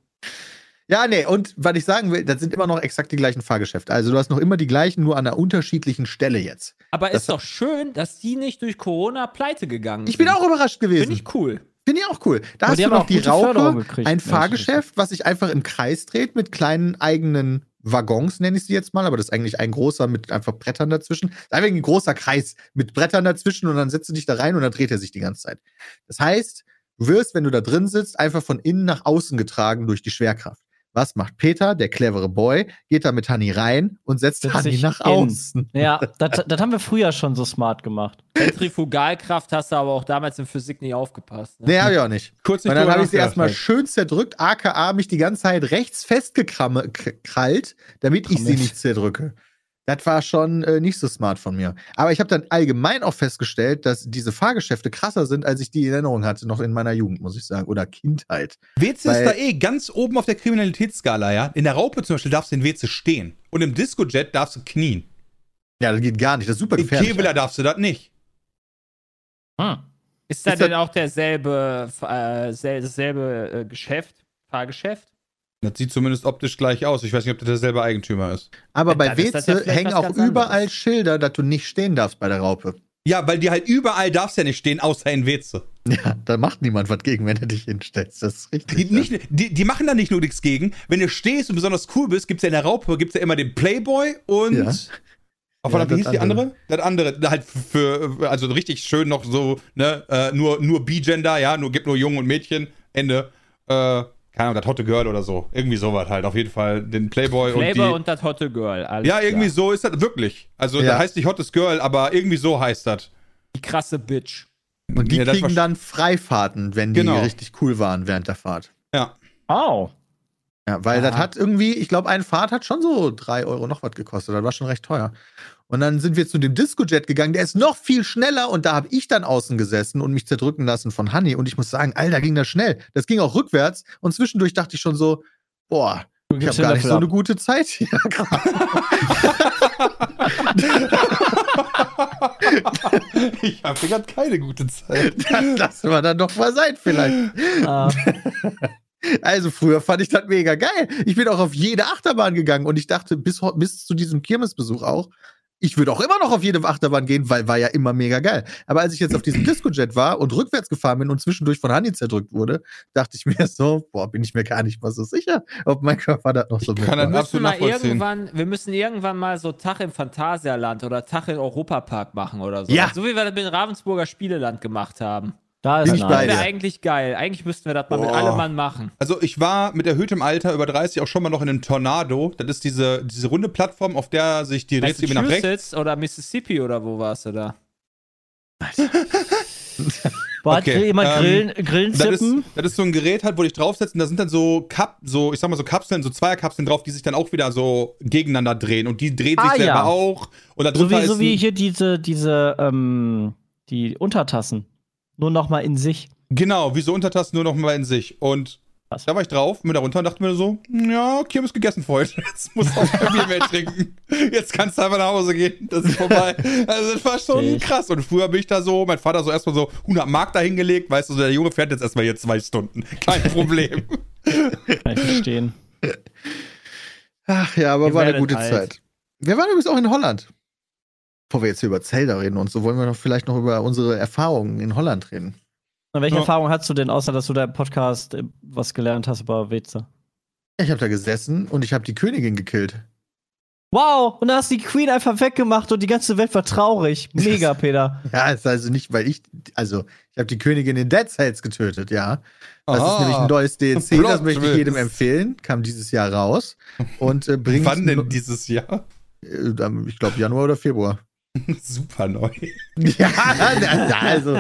Ja, nee, und was ich sagen will, das sind immer noch exakt die gleichen Fahrgeschäfte. Also du hast noch immer die gleichen, nur an einer unterschiedlichen Stelle jetzt. Aber Das- ist doch schön, dass die nicht durch Corona pleite gegangen Ich bin sind. auch überrascht gewesen. Finde ich cool. Finde ich auch cool. Da Aber hast du noch die Raupe, gekriegt, ein ich Fahrgeschäft, was sich einfach im Kreis dreht mit kleinen eigenen Waggons, nenne ich sie jetzt mal, aber das ist eigentlich ein großer mit einfach Brettern dazwischen. Einfach ein großer Kreis mit Brettern dazwischen und dann setzt du dich da rein und dann dreht er sich die ganze Zeit. Das heißt, du wirst, wenn du da drin sitzt, einfach von innen nach außen getragen durch die Schwerkraft. Was macht Peter, der clevere Boy, geht da mit Honey rein und setzt sich nach in. außen. Ja, das, das haben wir früher schon so smart gemacht. Zentrifugalkraft hast du aber auch damals in Physik nicht aufgepasst. Ne? Nee, hab ich auch nicht. Kurz nicht Und dann drüber habe ich sie erstmal schön zerdrückt, aka mich die ganze Zeit rechts festgekrallt, damit ich sie nicht zerdrücke. Das war schon äh, nicht so smart von mir. Aber ich habe dann allgemein auch festgestellt, dass diese Fahrgeschäfte krasser sind, als ich die in Erinnerung hatte, noch in meiner Jugend, muss ich sagen, oder Kindheit. WC Weil- ist da eh ganz oben auf der Kriminalitätsskala, ja. In der Raupe zum Beispiel darfst du in WC stehen. Und im Discojet darfst du knien. Ja, das geht gar nicht. Das ist super In gefährlich. Kevela darfst du das nicht. Hm. Ist da Ist das- denn auch derselbe, äh, sel- dasselbe äh, Geschäft, Fahrgeschäft? Das sieht zumindest optisch gleich aus. Ich weiß nicht, ob das derselbe Eigentümer ist. Aber Ja, bei ja Weze vielleicht hängen auch überall anderes. Schilder, dass du nicht stehen darfst bei der Raupe. Ja, weil die halt überall darfst ja nicht stehen, außer in WC. Ja, da macht niemand was gegen, wenn du dich hinstellst. Das ist richtig. Die, nicht, die, die machen da nicht nur nichts gegen. Wenn du stehst und besonders cool bist, gibt's ja in der Raupe, gibt's ja immer den Playboy und. Ja. Auf Ja, ja, wie hieß die andere. andere? Das andere, halt für, also richtig schön noch so, ne, äh, nur, nur B-Gender, ja, nur, gibt nur Jungen und Mädchen, Ende. Äh, keine Ahnung, das Hotte Girl oder so. Irgendwie sowas halt. Auf jeden Fall den Playboy Flavor und die. und das Hotte Girl. Alles ja, irgendwie klar. so ist das wirklich. Also, Ja. das heißt nicht Hottes Girl, aber irgendwie so heißt das. Die krasse Bitch. Und die Ja, kriegen dann Freifahrten, wenn die Genau. richtig cool waren während der Fahrt. Ja. Oh. Ja, weil das Aha. hat irgendwie, ich glaube, eine Fahrt hat schon so drei Euro noch was gekostet. Das war schon recht teuer. Und dann sind wir zu dem Discojet gegangen, der ist noch viel schneller und da habe ich dann außen gesessen und mich zerdrücken lassen von Honey. Und ich muss sagen, Alter, ging das schnell. Das ging auch rückwärts und zwischendurch dachte ich schon so, boah, ich habe gar nicht so eine gute Zeit hier gerade. ich habe gerade keine gute Zeit. Das lassen wir dann doch mal sein vielleicht. Ah, Also früher fand ich das mega geil. Ich bin auch auf jede Achterbahn gegangen und ich dachte bis, bis zu diesem Kirmesbesuch auch, ich würde auch immer noch auf jede Achterbahn gehen, weil war ja immer mega geil. Aber als ich jetzt auf diesem Discojet war und rückwärts gefahren bin und zwischendurch von Hanni zerdrückt wurde, dachte ich mir so, boah, bin ich mir gar nicht mal so sicher, ob mein Körper das noch so kann das mitmacht. Wir müssen mal irgendwann, wir müssen irgendwann mal so Tag im Phantasialand oder Tag im Europapark machen oder so. Ja. So wie wir das mit dem Ravensburger Spieleland gemacht haben. Da Bin ist ich bei Das dir. wäre eigentlich geil. Eigentlich müssten wir das mal mit Boah. allem Mann machen. Also ich war mit erhöhtem Alter über 30 auch schon mal noch in einem Tornado. Das ist diese, diese runde Plattform, auf der sich die Rätsel nach rechts. Oder Mississippi oder wo warst du da? Boah, hat Okay, jemand ähm, Grillen, Grillen Das ist, zippen? das ist so ein Gerät halt, wo dich draufsetzt und da sind dann so Kap, so, ich sag mal so Kapseln, so Zweierkapseln drauf, die sich dann auch wieder so gegeneinander drehen und die dreht sich Ah, selber ja. auch. Und da So wie, so wie hier diese, diese, ähm, die Untertassen. Nur noch mal in sich. Genau, wie so Untertassen nur noch mal in sich. Und Was? da war ich drauf, bin da runter und dachte mir so, ja, Kirmes gegessen für heute. Jetzt musst du auch kein Bier mehr trinken. Jetzt kannst du einfach nach Hause gehen. Das ist vorbei. Also das war schon ich. krass. Und früher bin ich da so, mein Vater so erstmal so 100 Mark da hingelegt, weißt du, so der Junge fährt jetzt erstmal hier zwei Stunden. Kein Problem. Kann ich verstehen. Ach ja, aber Ihr war eine gute alt. Zeit. Wir waren übrigens auch in Holland. Bevor wir jetzt hier über Zelda reden und so, wollen wir noch vielleicht noch über unsere Erfahrungen in Holland reden. Und welche Ja. Erfahrung hast du denn, außer dass du da im Podcast äh, was gelernt hast über Weze? Ich habe da gesessen und ich habe die Königin gekillt. Wow, und da hast du die Queen einfach weggemacht und die ganze Welt war traurig. Mega, Peter. Ja, ist also nicht, weil ich, also ich habe die Königin in Dead Cells getötet, ja. Das ist Ah. nämlich ein neues DLC, Plot das möchte ich jedem empfehlen. Kam dieses Jahr raus und äh, bringt, Wann denn dieses Jahr? äh, ich glaube Januar oder Februar. Super neu. ja, also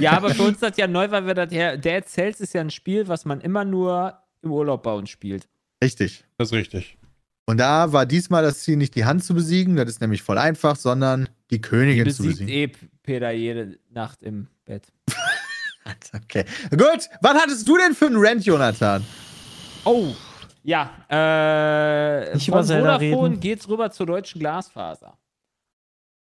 Ja, aber für uns das ja neu, weil wir das ja, Dead Cells ist ja ein Spiel, was man immer nur im Urlaub bei uns spielt. richtig. Das ist richtig. Und da war diesmal das Ziel, nicht die Hand zu besiegen, das ist nämlich voll einfach, sondern die Die Königin zu besiegt besiegen. eh Peter jede Nacht im Bett. Okay. Gut, was hattest du denn für einen Rant, Jonathan? Oh, ja. Äh, Nicht von über Vodafone reden. geht's rüber zur deutschen Glasfaser.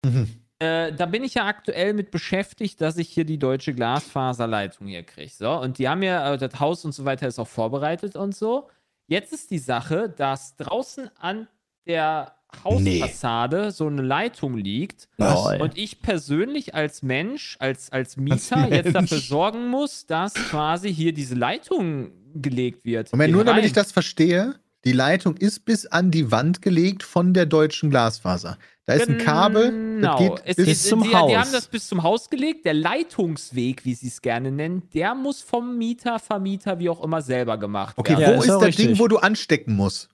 Mhm. Äh, da bin ich ja aktuell mit beschäftigt, dass ich hier die deutsche Glasfaserleitung hier kriege. So, und die haben ja, äh, das Haus und so weiter ist auch vorbereitet und so. Jetzt ist die Sache, dass draußen an der Hausfassade so eine Leitung liegt Lol. und ich persönlich als Mensch, als, als Mieter Als jetzt dafür sorgen muss, dass quasi hier diese Leitung gelegt wird. Moment, nur damit rein. ich das verstehe. Die Leitung ist bis an die Wand gelegt von der deutschen Glasfaser. Da ist ein Kabel, das Genau. geht Es bis ist, zum die, Haus. Die haben das bis zum Haus gelegt. Der Leitungsweg, wie sie es gerne nennen, der muss vom Mieter, Vermieter, wie auch immer, selber gemacht Okay, werden. Ja, wo ist ist das richtig. Ding, wo du anstecken musst?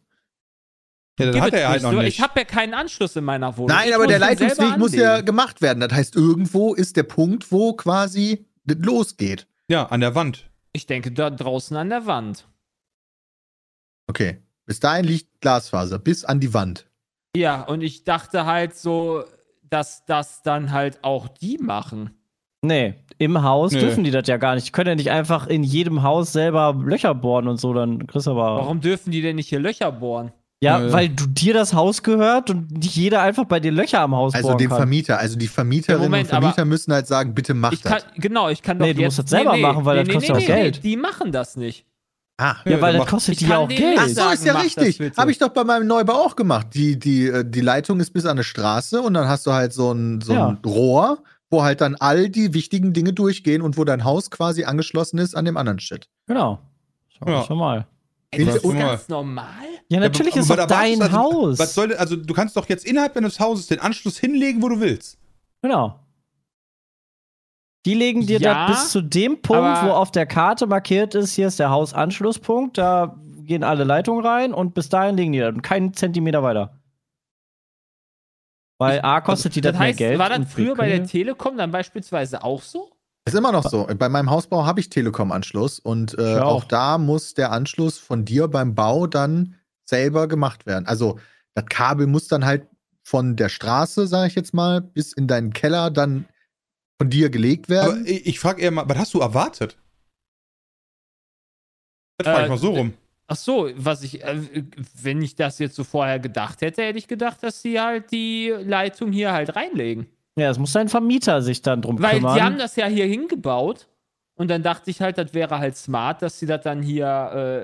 Ja, das Gib hat er halt nicht. noch nicht. Ich habe ja keinen Anschluss in meiner Wohnung. Nein, Ich aber der Leitungsweg muss ja gemacht werden. Das heißt, irgendwo ist der Punkt, wo quasi das losgeht. ja, an der Wand. Ich denke, da draußen an der Wand. Okay. Bis dahin liegt Glasfaser, bis an die Wand. Ja, und ich dachte halt so, dass das dann halt auch die machen. Nee, im Haus Nö. dürfen die das ja gar nicht. Die können ja nicht einfach in jedem Haus selber Löcher bohren und so, dann kriegst du aber. Warum dürfen die denn nicht hier Löcher bohren? Ja, Nö. weil du dir das Haus gehört und nicht jeder einfach bei dir Löcher am Haus Also bohren dem kann. Vermieter. Also die Vermieterinnen Ja, Moment, und Vermieter müssen halt sagen, bitte mach kann, das. genau, ich kann doch Nee, du jetzt, musst das selber machen, weil das kostet nee, auch nee, Geld. Nee, die machen das nicht. Ah. Ja, Ja, weil dann das kostet die kann auch Geld. Ach so, ist ja richtig. Habe ich doch bei meinem Neubau auch gemacht. Die, die, äh, die Leitung ist bis an eine Straße und dann hast du halt so ein, so ein Rohr, wo halt dann all die wichtigen Dinge durchgehen und wo dein Haus quasi angeschlossen ist an dem anderen Shit. Genau. Schau Ja. schon mal. Ey, das ist ganz normal. Ja, natürlich aber- ist aber dein also, Haus. Was soll, also du kannst doch jetzt innerhalb deines Hauses den Anschluss hinlegen, wo du willst. Genau. Die legen dir Ja, das bis zu dem Punkt, aber- wo auf der Karte markiert ist, hier ist der Hausanschlusspunkt, da gehen alle Leitungen rein und bis dahin legen die das und keinen Zentimeter weiter. Weil A kostet die das, Das heißt, mehr Geld. war das früher bei der Telekom dann beispielsweise auch so? Ist immer noch so. Bei meinem Hausbau habe ich Telekom-Anschluss und äh, Ich auch. auch. da muss der Anschluss von dir beim Bau dann selber gemacht werden. Also das Kabel muss dann halt von der Straße, sage ich jetzt mal, bis in deinen Keller dann von dir gelegt Aber werden. ich, ich frage eher mal, was hast du erwartet? Das frage ich Äh, mal so rum. Ach so, was ich, äh, wenn ich das jetzt so vorher gedacht hätte, hätte ich gedacht, dass sie halt die Leitung hier halt reinlegen. Ja, es muss dein Vermieter sich dann drum Weil kümmern. die haben das ja hier hingebaut und dann dachte ich halt, das wäre halt smart, dass sie das dann hier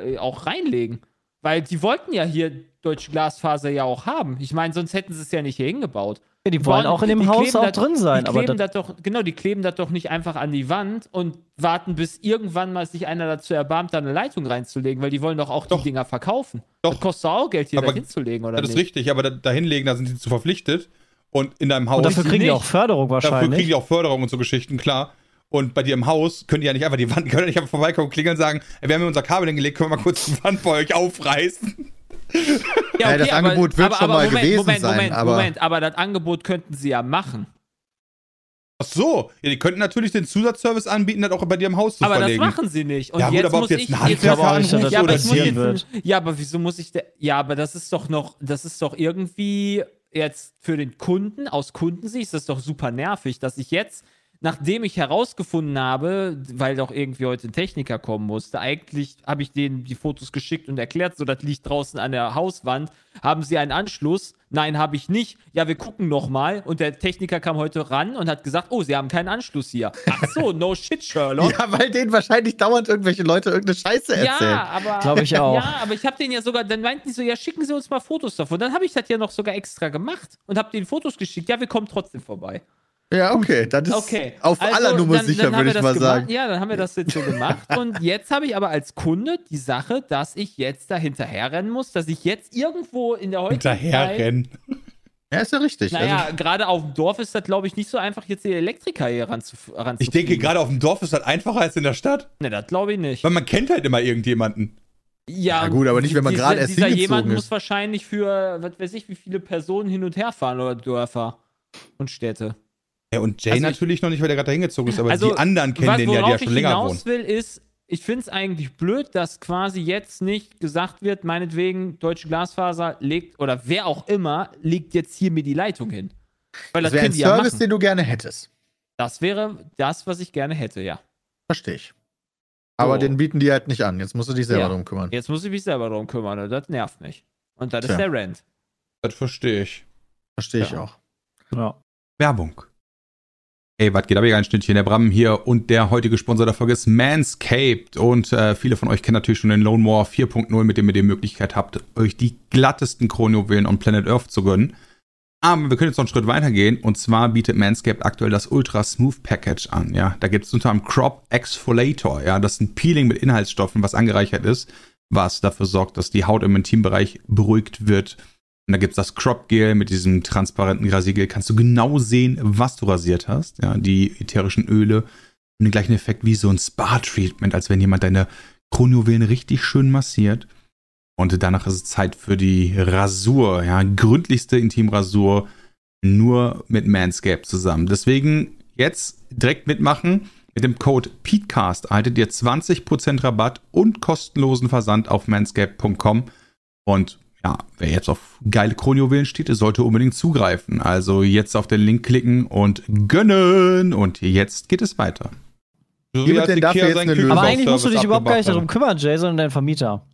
äh, auch reinlegen. Weil die wollten ja hier deutsche Glasfaser ja auch haben. Ich meine, sonst hätten sie es ja nicht hier hingebaut. Ja, die wollen auch in dem die Haus auch das- drin sein. Die Aber kleben das, das doch, genau, die kleben das doch nicht einfach an die Wand und warten, bis irgendwann mal sich einer dazu erbarmt, da eine Leitung reinzulegen, weil die wollen doch auch Doch. die Dinger verkaufen. Doch. Das kostet auch Geld, hier Aber da hinzulegen, oder Das ist nicht? richtig, aber da, da hinlegen, da sind sie zu verpflichtet. Und in deinem Haus, und dafür kriegen die auch Förderung dafür kriegen wahrscheinlich. die auch Förderung und so Geschichten, klar. Und bei dir im Haus können die ja nicht einfach die Wand, die können ja nicht einfach vorbeikommen, klingeln und sagen, ey, wir haben hier unser Kabel hingelegt, können wir mal kurz die Wand bei euch aufreißen. Ja, das Angebot wird schon mal gewesen Moment, sein, Moment, aber- Moment, aber das Angebot könnten sie ja machen. Ach so, ja, die könnten natürlich den Zusatzservice anbieten, das auch bei dir im Haus zu aber verlegen. das machen sie nicht. Und Ja, gut, jetzt aber ob muss jetzt ich, ein jetzt Handwerker aber anruft das ja, aber oder ich muss passieren jetzt, wird. ja, aber wieso muss ich da, ja, aber das ist doch noch, das ist doch irgendwie jetzt für den Kunden, aus Kundensicht ist das doch super nervig, dass ich jetzt, nachdem ich herausgefunden habe, weil doch irgendwie heute ein Techniker kommen musste, eigentlich habe ich denen die Fotos geschickt und erklärt, so das liegt draußen an der Hauswand, haben sie einen Anschluss? Nein, habe ich nicht. Ja, wir gucken noch mal und der Techniker kam heute ran und hat gesagt, oh, sie haben keinen Anschluss hier. Ach so, no shit, Sherlock. Ja, weil denen wahrscheinlich dauernd irgendwelche Leute irgendeine Scheiße erzählen. Ja, aber. Glaub ich auch. Ja, aber ich habe den ja sogar, dann meinten die so, ja, schicken Sie uns mal Fotos davon. Dann habe ich das ja noch sogar extra gemacht und habe den Fotos geschickt. Ja, wir kommen trotzdem vorbei. Ja, okay. Das ist Okay. auf Also, aller Nummer dann- sicher, dann würde ich mal gemacht. sagen. Ja, dann haben wir das jetzt so gemacht. Und jetzt habe ich aber als Kunde die Sache, dass ich jetzt da hinterherrennen muss, dass ich jetzt irgendwo in der heutigen Zeit. Hinterherrennen. Ja, ist ja richtig. Naja, Also, gerade auf dem Dorf ist das, glaube ich, nicht so einfach, jetzt die Elektriker hier ranzuf ranzufliegen. Ich denke, gerade auf dem Dorf ist das einfacher als in der Stadt. Ne, das glaube ich nicht. Weil man kennt halt immer irgendjemanden. Ja, Ja, gut, aber nicht, wenn man gerade erst Dieser jemand ist. muss wahrscheinlich für, was weiß ich, wie viele Personen hin und her fahren oder Dörfer und Städte. Ja, und Jay Also ich- natürlich noch nicht, weil der gerade da hingezogen ist, aber Also, die anderen kennen Was, den ja, die ja schon ich länger hinaus wohnen. will, ist, ich finde es eigentlich blöd, dass quasi jetzt nicht gesagt wird, meinetwegen, Deutsche Glasfaser legt, oder wer auch immer, legt jetzt hier mir die Leitung hin. Weil das das, wäre ein ja Service, machen. den du gerne hättest. Das wäre das, was ich gerne hätte, ja. Verstehe ich. Aber So. den bieten die halt nicht an. Jetzt musst du dich selber Ja. drum kümmern. Jetzt muss ich mich selber darum kümmern, und das nervt mich. Und das Tja. ist der Rent. Das verstehe ich. Verstehe ich Ja. auch. Ja. Werbung. Ey, was geht ab? Hier ein Stündchen, der Bram hier und der heutige Sponsor der Folge ist Manscaped und äh, viele von euch kennen natürlich schon den Lone War 4.0, mit dem ihr die Möglichkeit habt, euch die glattesten Kronjuwelen on Planet Earth zu gönnen. Aber wir können jetzt noch einen Schritt weitergehen und zwar bietet Manscaped aktuell das Ultra Smooth Package an. Ja, da gibt es unter anderem Crop Exfoliator. Ja, das ist ein Peeling mit Inhaltsstoffen, was angereichert ist was dafür sorgt, dass die Haut im Intimbereich beruhigt wird. Und da gibt's das Crop Gel mit diesem transparenten Rasiergel. Kannst du genau sehen, was du rasiert hast. Ja, die ätherischen Öle haben den gleichen Effekt wie so ein Spa-Treatment, als wenn jemand deine Kronjuwelen richtig schön massiert. Und danach ist es Zeit für die Rasur, ja, gründlichste Intimrasur, nur mit Manscaped zusammen. Deswegen jetzt direkt mitmachen. Mit dem Code PETECAST erhaltet ihr 20% Rabatt und kostenlosen Versand auf manscaped.com. Und ja, wer jetzt auf geile Kronjuwelen steht, der sollte unbedingt zugreifen. Also jetzt auf den Link klicken und gönnen. Und jetzt geht es weiter. Wie wird denn dafür jetzt eine Lösung? Aber eigentlich musst du dich überhaupt gar nicht darum kümmern, Jay, sondern dein Vermieter.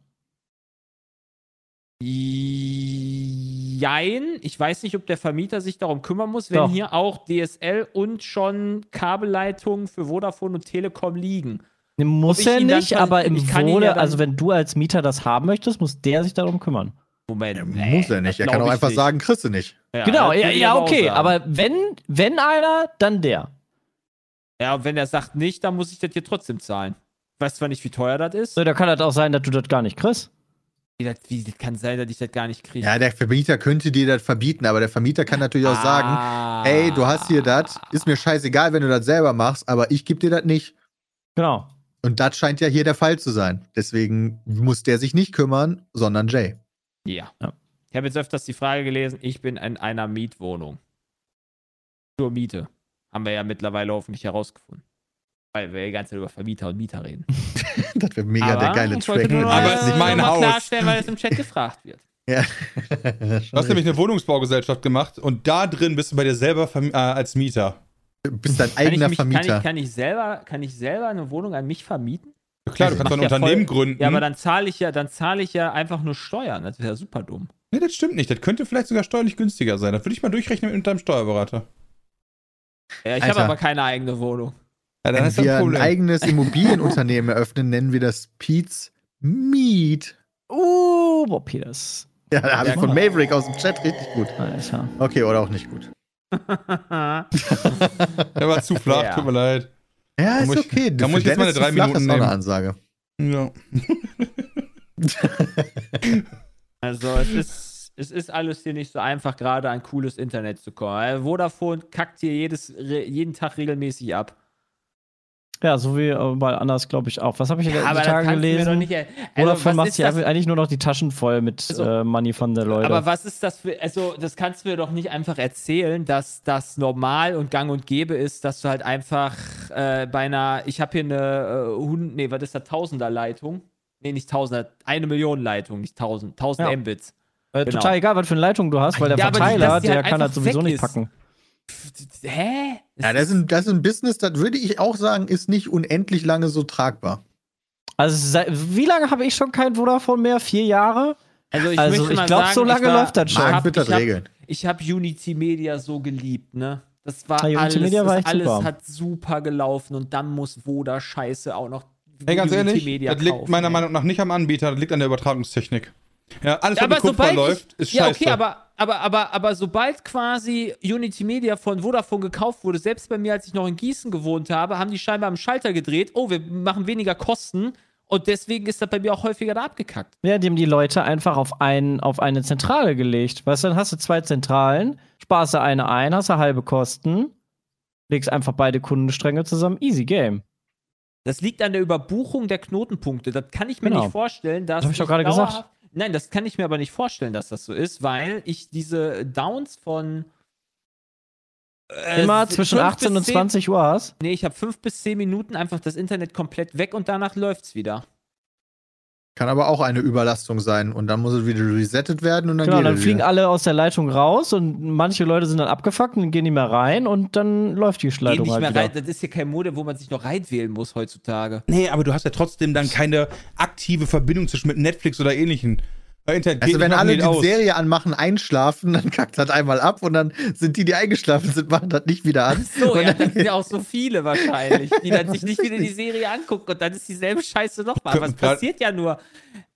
Jein. Ich weiß nicht, ob der Vermieter sich darum kümmern muss, wenn Doch. hier auch DSL und schon Kabelleitungen für Vodafone und Telekom liegen. Muss er nicht, aber im Wohle, also wenn du als Mieter das haben möchtest, muss der sich darum kümmern. Moment. Muss er nicht. Er kann auch einfach sagen, kriegst du nicht. Ja, genau, ja, ja okay, sagen. aber wenn, wenn einer, dann der. Ja, und wenn er sagt nicht, dann muss ich das hier trotzdem zahlen. Ich weiß zwar nicht, wie teuer das ist. So, da kann das auch sein, dass du das gar nicht kriegst. Wie das, wie, das kann sein, dass ich das gar nicht kriege. Ja, der Vermieter könnte dir das verbieten, aber der Vermieter kann natürlich auch sagen, Ah. ey, du hast hier das, ist mir scheißegal, wenn du das selber machst, aber ich gebe dir das nicht. Genau. Und das scheint ja hier der Fall zu sein. Deswegen muss der sich nicht kümmern, sondern Jay. Ja. Ja. Ich habe jetzt öfters die Frage gelesen, ich bin in einer Mietwohnung. Zur Miete. Haben wir ja mittlerweile hoffentlich herausgefunden. Weil wir die ganze Zeit über Vermieter und Mieter reden. Das wäre mega der geile Track. nur Aber es ist mein Haus. klarstellen, weil es im Chat gefragt wird. Ja. Du hast nämlich eine Wohnungsbaugesellschaft gemacht und da drin bist du bei dir selber äh, als Mieter. Du bist dein Kann ich, eigener mich, kann, Vermieter. ich, kann, ich selber, kann ich selber eine Wohnung an mich vermieten? Ja, klar, du kannst ein ja Unternehmen voll- gründen. Ja, aber dann zahle ich ja, dann zahle ich ja einfach nur Steuern. Das wäre super dumm. nee, das stimmt nicht. Das könnte vielleicht sogar steuerlich günstiger sein. Das würde ich mal durchrechnen mit deinem Steuerberater. Ja, ich habe aber keine eigene Wohnung. Ja, dann Wenn ist das wir ein ein eigenes Immobilienunternehmen eröffnen, nennen wir das Pete's Meet. Uh, Bob Peters. Ja, da habe Ja, ich von. Maverick aus dem Chat richtig gut. Alter. Okay, oder auch nicht gut. Der war zu flach, Ja. tut mir leid. Ja, Da ist muss ich- okay. da muss ich jetzt meine drei Minuten ist auch eine nehmen. Ansage. Ja. Also es ist, es ist alles hier nicht so einfach, gerade an cooles Internet zu kommen. Äh, Vodafone kackt hier jedes, jeden Tag regelmäßig ab. Ja, so wie äh, bei anders, glaube ich, auch. Was habe ich in den Tagen gelesen? nicht... er- Also, macht sich eigentlich nur noch die Taschen voll mit Also, äh, Money von der Leute. Aber was ist das für, also das kannst du mir doch nicht einfach erzählen, dass das normal und gang und gäbe ist, dass du halt einfach äh, bei einer, ich habe hier eine äh, Hund, nee, was ist das, Tausender-Leitung? Nee, nicht Tausender, eine Million Leitung, nicht tausend, tausend Ja. Mbits. äh, genau. Total egal, was für eine Leitung du hast, weil der Ja, die- Verteiler, dass die der halt kann das sowieso nicht ist. packen. Hä? Ja, das ist, ein, das ist ein Business, das würde ich auch sagen, ist nicht unendlich lange so tragbar. Also, seit, wie lange habe ich schon kein Vodafone mehr? Vier Jahre? Also ich, Also, ich mal glaub, sagen, so lange war, läuft das schon. Ich Marc hab, wird das ich hab, regeln. ich habe Unity Media so geliebt, ne? Das war Ja, Unity alles, Media war das alles super. hat super gelaufen und dann muss Voda Scheiße auch noch Ey, ganz Unity ehrlich, Media das liegt kaufen, meiner ey. Meinung nach nicht am Anbieter, das liegt an der Übertragungstechnik. Ja, alles, Ja, was mit aber Kupfer sobald läuft, ich, ist ja, scheiße. okay, aber, aber, aber, aber sobald quasi Unity Media von Vodafone gekauft wurde, selbst bei mir, als ich noch in Gießen gewohnt habe, haben die scheinbar am Schalter gedreht, oh, wir machen weniger Kosten und deswegen ist das bei mir auch häufiger da abgekackt. Ja, die haben die Leute einfach auf, ein, auf eine Zentrale gelegt. Weißt du, dann hast du zwei Zentralen, sparst du eine ein, hast du halbe Kosten, legst einfach beide Kundenstränge zusammen, easy game. Das liegt an der Überbuchung der Knotenpunkte. Das kann ich mir Genau. nicht vorstellen, dass. Das hab ich doch gerade gesagt. Nein, das kann ich mir aber nicht vorstellen, dass das so ist, weil ich diese Downs von. äh, Immer zwischen fünf 18 bis und 10 20 Uhr hast. Nee, ich habe fünf bis zehn Minuten einfach das Internet komplett weg und danach läuft's wieder. Kann aber auch eine Überlastung sein und dann muss es wieder resettet werden und dann Genau, dann fliegen wieder. alle aus der Leitung raus und manche Leute sind dann abgefuckt und gehen nicht mehr rein und dann läuft die Leitung nicht halt mehr wieder. rein. Das ist hier kein Modem, wo man sich noch reinwählen muss heutzutage. nee, aber du hast ja trotzdem dann keine aktive Verbindung zwischen mit Netflix oder ähnlichen. Internet Also wenn alle die die aus. Serie anmachen, einschlafen, dann kackt das einmal ab und dann sind die, die eingeschlafen sind, machen das nicht wieder an. So, und ja, dann, das sind ja auch so viele wahrscheinlich, die dann sich nicht wieder die Serie angucken und dann ist dieselbe Scheiße nochmal. Aber es Grad- passiert ja nur.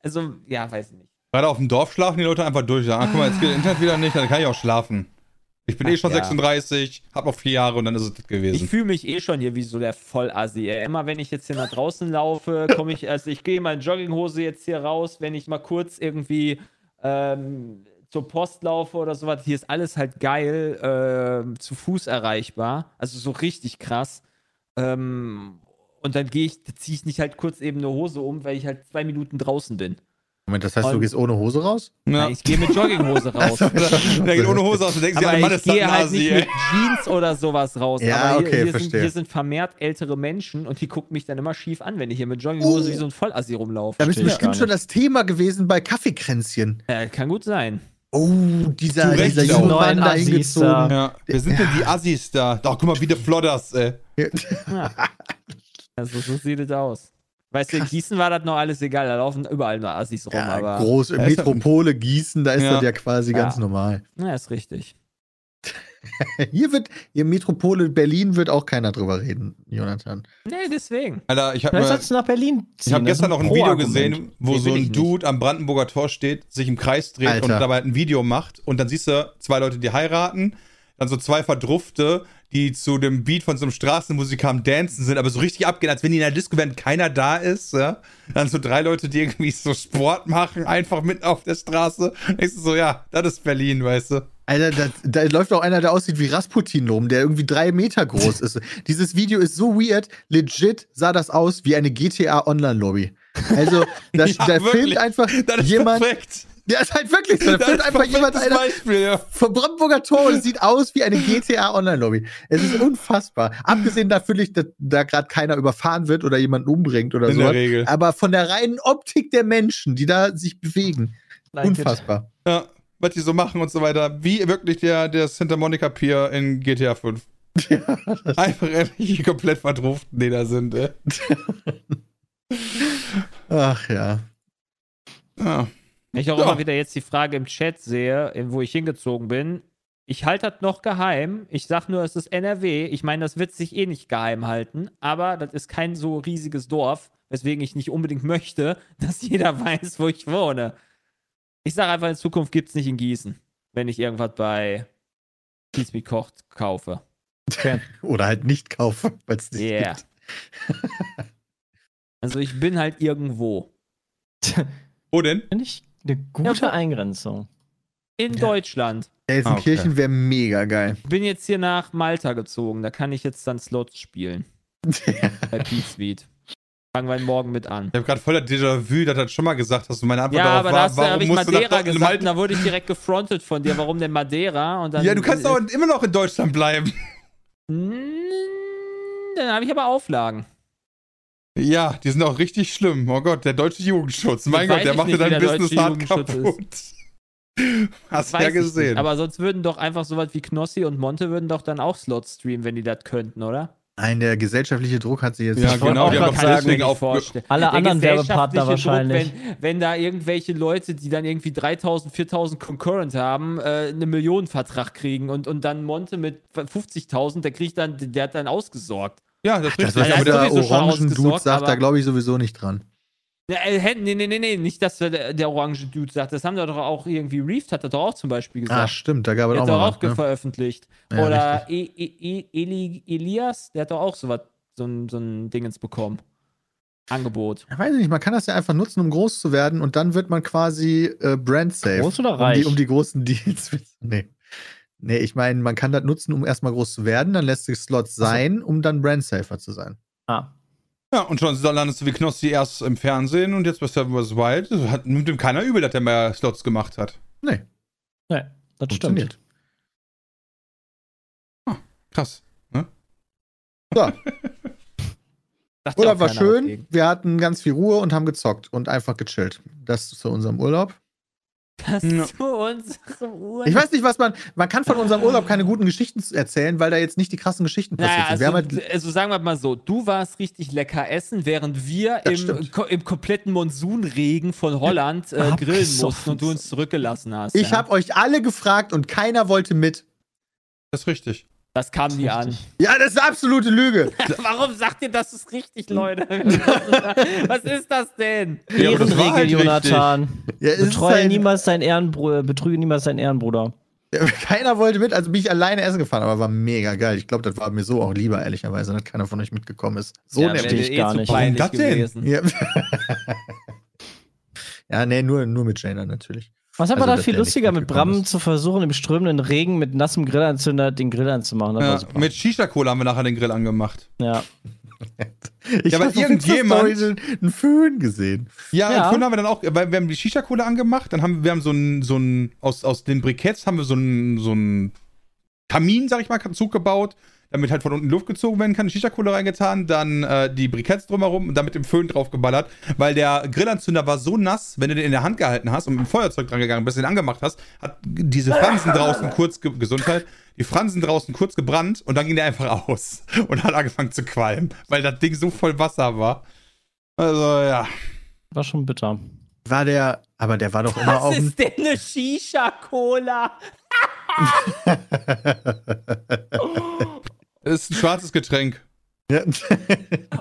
Also, ja, weiß ich nicht. Gerade auf dem Dorf schlafen die Leute einfach durch. Sagen, ah, guck mal, jetzt geht das Internet wieder nicht, dann kann ich auch schlafen. Ich bin eh Ach, schon ja. 36, hab noch vier Jahre und dann ist es das Ich gewesen. fühle mich eh schon hier wie so der Vollassi. ey. Immer wenn ich jetzt hier nach draußen laufe, komme ich, also ich gehe mal in Jogginghose jetzt hier raus, wenn ich mal kurz irgendwie ähm, zur Post laufe oder sowas. Hier ist alles halt geil, ähm, zu Fuß erreichbar. Also so richtig krass. Ähm, und dann gehe ich, ziehe ich nicht halt kurz eben eine Hose um, weil ich halt zwei Minuten draußen bin. Moment, das heißt, du Und- gehst ohne Hose raus? Ja. Nein, ich gehe mit Jogginghose raus. Der geht ohne Hose aus, du denkst, ja, Aber der Mann ich ist gehe halt Nazi, nicht ey. mit Jeans oder sowas raus. Ja, aber hier, okay, hier, sind, hier sind vermehrt ältere Menschen und die gucken mich dann immer schief an, wenn ich hier mit Jogginghose Oh. wie so ein Vollassi rumlaufe. Da bist ich bestimmt schon das Thema gewesen bei Kaffeekränzchen. Äh, kann gut sein. Oh, dieser, Zu Recht dieser junge Mann da hingezogen. Ja. Wer sind denn die Assis da? Doch, guck mal, wie der Flodders, ey. Also so sieht es aus. Weißt du, in. Gießen war das noch alles egal, da laufen überall nur Assis rum, Ja, aber. groß, ja- Metropole Gießen, da ist Ja. das ja quasi Ja. ganz normal. Ja, ist richtig. Hier wird, hier Metropole Berlin wird auch keiner drüber reden, Jonathan. Nee, deswegen. Alter, ich hab Vielleicht mir, sollst du nach Berlin ziehen. ich hab das gestern noch ein Pro Video Argument. gesehen, wo Nee, so ein ich nicht. Dude am Brandenburger Tor steht, sich im Kreis dreht Alter. und dabei ein Video macht und dann siehst du zwei Leute, die heiraten, dann so zwei Verdrufte, die zu dem Beat von so einem Straßenmusiker am Dancen sind, aber so richtig abgehen, als wenn die in der Disco wären, keiner da ist, ja. Dann so drei Leute, die irgendwie so Sport machen, einfach mitten auf der Straße. Du so, ja, das ist Berlin, weißt du. Alter, da, da läuft auch einer, der aussieht wie Rasputin rum, der irgendwie drei Meter groß ist. Dieses Video ist so weird. Legit sah das aus wie eine GTA Online-Lobby. Also, da, Ja, da filmt einfach Das jemand. perfekt. Der ist halt wirklich so. Da Das ist einfach jemand einer Beispiel, ja. vom Brandenburger Tor und es sieht aus wie eine GTA Online-Lobby. Es ist unfassbar. Abgesehen davon, dass da gerade keiner überfahren wird oder jemanden umbringt oder In so. der Regel. Aber von der reinen Optik der Menschen, die da sich bewegen. Like it. Unfassbar. Ja, was die so machen und so weiter. Wie wirklich der, der Santa Monica Pier in GTA 5. Einfach ehrlich komplett verdruften, die da sind, ey. Ach ja. Ja. Wenn ich auch Ja. immer wieder jetzt die Frage im Chat sehe, in- wo ich hingezogen bin. Ich halte das noch geheim. Ich sag nur, es ist NRW. Ich meine, das wird sich eh nicht geheim halten, aber das ist kein so riesiges Dorf, weswegen ich nicht unbedingt möchte, dass jeder weiß, wo ich wohne. Ich sage einfach, in Zukunft gibt es nicht in Gießen, wenn ich irgendwas bei wie kocht kaufe. Oder halt nicht kaufen, weil es nicht Yeah. gibt. Also ich bin halt irgendwo. Wo denn? Finde ich eine gute Ja, Eingrenzung. In Ja. Deutschland. Gelsenkirchen Ah, okay. wäre mega geil. Bin jetzt hier nach Malta gezogen. Da kann ich jetzt dann Slots spielen. Bei Pete Suite. Fangen wir morgen mit an. Ich habe gerade voll das Déjà-vu, dass du das schon mal gesagt hast. Und meine Antwort Ja, darauf aber war, da hast du- warum habe ich musst du Madeira nach gesagt da wurde ich direkt gefrontet von dir. Warum denn Madeira? Und dann, Ja, du kannst auch immer noch in Deutschland bleiben. Mm, Dann habe ich aber Auflagen. Ja, die sind auch richtig schlimm. Oh Gott, der deutsche Jugendschutz. Mein Gott, der macht dir dein Business hart kaputt. Hast du ja ich nicht. gesehen. Aber sonst würden doch einfach sowas wie Knossi und Monte würden doch dann auch Slots streamen, wenn die das könnten, oder? Nein, der gesellschaftliche Druck hat sich jetzt Ja, nicht genau, auch die haben sagen, deswegen auf. Alle Der anderen Werbepartner wahrscheinlich. Druck, wenn, wenn da irgendwelche Leute, die dann irgendwie 3000, 4000 Concurrent haben, äh, einen Millionenvertrag kriegen und, und dann Monte mit 50.000, der kriegt dann, der hat dann ausgesorgt. Ja, das ist Das, richtig. was aber ist der Orangen-Dude sagt, da glaube ich sowieso nicht dran. Äh, nee, nee, nee, nee, nicht, dass der, der orange Dude sagt. Das haben doch auch irgendwie, Reeft hat das doch auch zum Beispiel gesagt. Ah, stimmt, da gab es der auch hat doch mal auch was, ne? veröffentlicht. Ja, Oder e e e Eli Elias, der hat doch auch sowas, so ein, so ein Dingens bekommen. Angebot. Ich weiß nicht, man kann das ja einfach nutzen, um groß zu werden und dann wird man quasi äh, brand safe. Groß oder um die, reich? um die großen Deals. nee. Nee, ich meine, man kann das nutzen, um erstmal groß zu werden, dann lässt sich Slots sein, um dann brand safer zu sein. Ah. Ja, und schon landest du wie Knossi erst im Fernsehen und jetzt bei Seven vs. Wild. Hat, nimmt ihm keiner übel, dass der mehr Slots gemacht hat. Nee, Nee, das funktioniert. stimmt. Krass. Ne? So, Urlaub war schön, wir hatten ganz viel Ruhe und haben gezockt und einfach gechillt. Das zu unserem Urlaub. Das Ja. zu unserem Urlaub. Ich weiß nicht, was man. Man kann von unserem Urlaub keine guten Geschichten erzählen, weil da jetzt nicht die krassen Geschichten passiert Naja, sind. Wir also, haben halt, also sagen wir mal so, du warst richtig lecker essen, während wir im, ko im kompletten Monsunregen von Holland äh, grillen mussten und du uns zurückgelassen hast. ich ja. habe euch alle gefragt und keiner wollte mit. Das ist richtig. Das kam nie an. Ja, das ist eine absolute Lüge. Warum sagt ihr, das ist richtig, Leute? Was ist das denn? Ja, Ehrenregel, halt Jonathan. Ja, Betreue halt- niemals deinen Ehrenbruder, betrüge niemals deinen Ehrenbruder. Ja, Keiner wollte mit, also bin ich alleine essen gefahren, aber war mega geil. Ich glaube, das war mir so auch lieber, ehrlicherweise, dass keiner von euch mitgekommen ist. So ja, nämlich. ich wäre gar zu nicht. peinlich Warum das denn? gewesen. Ja. ja, nee, nur, nur mit Jaina natürlich. Was aber Also, da viel lustiger mit Bram ist. zu versuchen, im strömenden Regen mit nassem Grillanzünder den Grill anzumachen. Ja, mit Shisha-Cola haben wir nachher den Grill angemacht. ja. Ich Ja, aber hab auf irgendjemand- einen Föhn gesehen. Ja, Ja. vorhin haben wir dann auch, weil wir haben die Shisha-Cola angemacht, dann haben wir haben so ein, so aus, aus den Briketts haben wir so ein, so ein Kamin, sag ich mal, Zug gebaut, damit halt von unten Luft gezogen werden kann, Shisha-Cola reingetan, dann äh, die Briketts drumherum und dann mit dem Föhn draufgeballert, weil der Grillanzünder war so nass, wenn du den in der Hand gehalten hast und mit dem Feuerzeug dran gegangen bist, den angemacht hast, hat diese Fransen draußen kurz, ge Gesundheit, die Fransen draußen kurz gebrannt und dann ging der einfach aus und hat angefangen zu qualmen, weil das Ding so voll Wasser war. Also, ja. War schon bitter. War der, aber der war doch immer auf Was ist denn eine Shisha-Cola? Das ist ein schwarzes Getränk. Ja.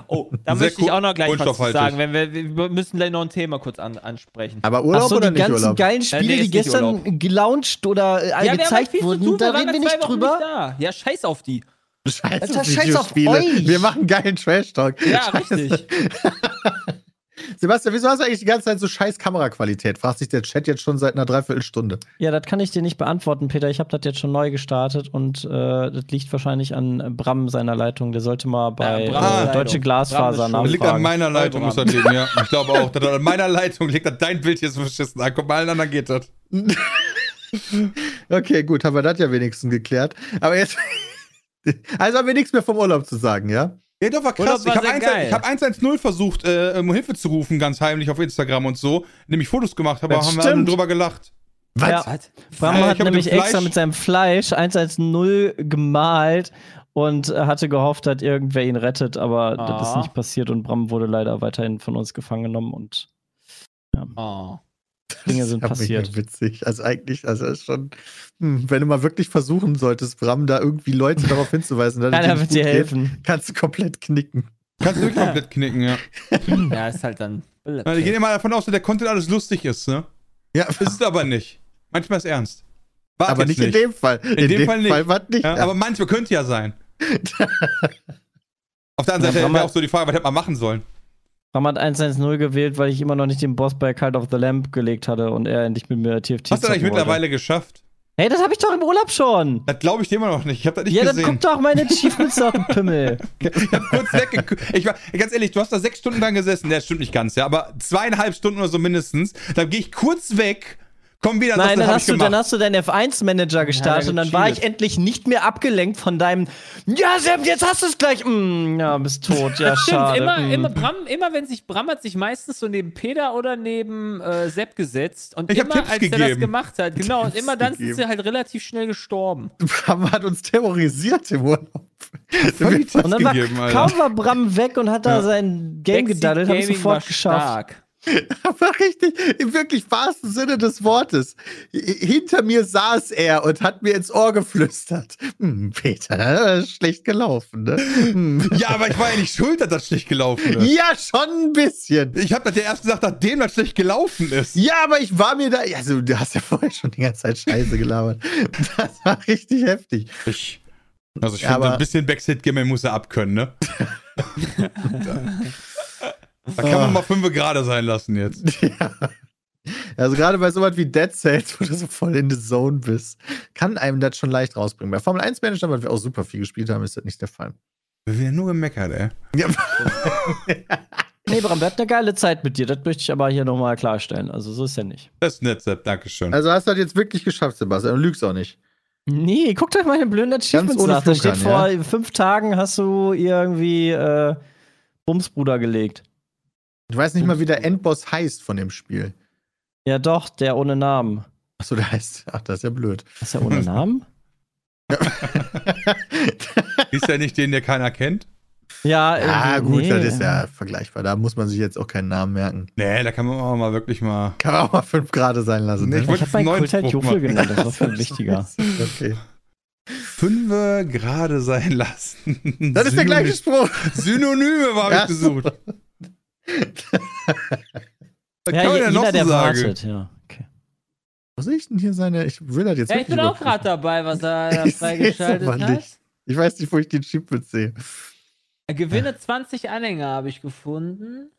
Oh, da Sehr möchte ich auch noch gleich was zu sagen. Wenn wir, wir müssen gleich noch ein Thema kurz an, ansprechen. aber Urlaub Achso, oder die nicht ganzen Urlaub? geilen Spiele, nee, die nicht gestern Urlaub. gelauncht oder äh, halt gezeigt wurden, tun, da waren reden wir nicht drüber. da. Ja, scheiß auf die. Scheiß Alter, auf scheiß auf euch. Wir machen geilen Trash-Talk. Ja, richtig. Sebastian, wieso hast du eigentlich die ganze Zeit so scheiß Kameraqualität? Fragt sich der Chat jetzt schon seit einer Dreiviertelstunde. Ja, das kann ich dir nicht beantworten, Peter. Ich habe das jetzt schon neu gestartet und äh, das liegt wahrscheinlich an Bram seiner Leitung. Der sollte mal bei Bram ist äh. Deutsche Glasfaser. Das liegt an nachfragen. meiner Leitung, muss das liegen, ja. Ich glaube auch. Das an meiner Leitung liegt an dein Bild hier so verschissen. an. Guck mal, allen anderen geht das. Okay, gut, haben wir das ja wenigstens geklärt. Aber jetzt. Also haben wir nichts mehr vom Urlaub zu sagen, ja? Ja, doch, war krass. War ich habe sehr 1, geil. ich hab 110 versucht, äh, um Hilfe zu rufen, ganz heimlich auf Instagram und so. Nämlich Fotos gemacht, aber Das haben wir alle stimmt. drüber gelacht. Was? Ja. Was? Bram Ja, ich hat mit nämlich dem extra mit seinem Fleisch 110 gemalt und äh, hatte gehofft, dass irgendwer ihn rettet, aber das ist Ah. nicht passiert und Bram wurde leider weiterhin von uns gefangen genommen und Oh. Dinge sind Das ist ja passiert. mega witzig. Also eigentlich, also ist schon, hm, wenn du mal wirklich versuchen solltest, Bram, da irgendwie Leute darauf hinzuweisen, es Keiner nicht wird dir geht, helfen. kannst du komplett knicken. Kannst du wirklich komplett knicken, ja. Ja, ist halt dann. ja. Die gehen immer davon aus, dass der Content alles lustig ist, ne? Ja, Ist es aber nicht. Manchmal ist ernst. War aber jetzt nicht, in dem Fall. In, dem Fall nicht. war es nicht. Ja, Ja, aber manchmal könnte ja sein. Auf der anderen Seite wäre auch so die Frage, was hätte man machen sollen? Bram hat 110 gewählt, weil ich immer noch nicht den Boss bei Cult of the Lamp gelegt hatte und er endlich mit mir TFT Hast du das eigentlich wollte. mittlerweile geschafft? Hey, das habe ich doch im Urlaub schon. Das glaube ich dir immer noch nicht. Ich habe das nicht Ja, dann gesehen. guck doch meine Achievements auf den Pimmel. Ich hab kurz weggeguckt. Ich war, ganz ehrlich, du hast da sechs Stunden dran gesessen. Der stimmt nicht ganz, ja, aber zweieinhalb Stunden oder so mindestens. Dann gehe ich kurz weg, komm wieder, Nein, das dann hast, du, gemacht. dann hast du deinen F1-Manager gestartet Ja, und dann war ich endlich nicht mehr abgelenkt von deinem Ja, Sepp, jetzt hast du es gleich. Mm, ja, bist tot. Ja, Stimmt, schade. immer, mm. immer, Bram, immer wenn sich Bram hat sich meistens so neben Peter oder neben äh, Sepp gesetzt und Ich immer als er das gegeben. gemacht hat, genau, und immer dann sind gegeben. sie halt relativ schnell gestorben. Bram hat uns terrorisiert im Urlaub. Und dann war, gegeben, kaum war Bram weg und hat da sein Game Backseat gedaddelt, habe ich Gaming sofort geschafft. stark. Aber richtig, im wirklich wahrsten Sinne des Wortes. Hinter mir saß er und hat mir ins Ohr geflüstert. Hm, Peter, das ist schlecht gelaufen, ne? Hm. Ja, aber ich war ja nicht schuld, dass das schlecht gelaufen ist. Ja, schon ein bisschen. Ich habe das ja erst gesagt, nachdem das schlecht gelaufen ist. Ja, aber ich war mir da. Also, du hast ja vorher schon die ganze Zeit Scheiße gelabert. Das war richtig heftig. Ich, also ich finde, ein bisschen Backseat-Gamer muss er abkönnen, ne? Da kann man mal fünf gerade sein lassen jetzt. Ja. Also gerade bei sowas wie Dead Cells, wo du so voll in the Zone bist, kann einem das schon leicht rausbringen. Bei Formel 1 Manager, weil wir auch super viel gespielt haben, ist das nicht der Fall. Wir werden nur gemeckert, ey. Ja, Nee, Bram, wir hatten eine geile Zeit mit dir. Das möchte ich aber hier nochmal klarstellen. Also, so ist ja nicht. Das ist nett, Sepp. Dankeschön. also hast du das jetzt wirklich geschafft, Sebastian. Du lügst auch nicht. Nee, guckt euch meine blöden Achievements nach. Da steht vor fünf Tagen hast du irgendwie äh, Bumsbruder gelegt. Ich weiß nicht mal, wie der Endboss heißt von dem Spiel. Ja, doch, der ohne Namen. Achso, der heißt. Ach, das ist ja blöd. Ist der ohne Namen? Ist ja nicht den, der keiner kennt? Ja, ja, äh, gut, nee. das ist ja vergleichbar. Da muss man sich jetzt auch keinen Namen merken. Nee, da kann man auch mal wirklich mal. Kann man auch mal fünf Grade sein lassen. Nee, Ne? ich wollte Ich habe meinen Kult halt machen. genannt, das war viel wichtiger. Okay. Fünfe gerade sein lassen. Das ist der gleiche Spruch. Synonyme habe ich gesucht. Was Ja, kann man denn noch so der sagen? wartet, ja. Okay. Wo sehe ich denn hier seine. Ich will das jetzt Ja, ich bin auch gerade dabei, was er da freigeschaltet hat. nicht. Ich weiß nicht, wo ich den Chip sehe. Gewinne 20 Anhänger habe ich gefunden.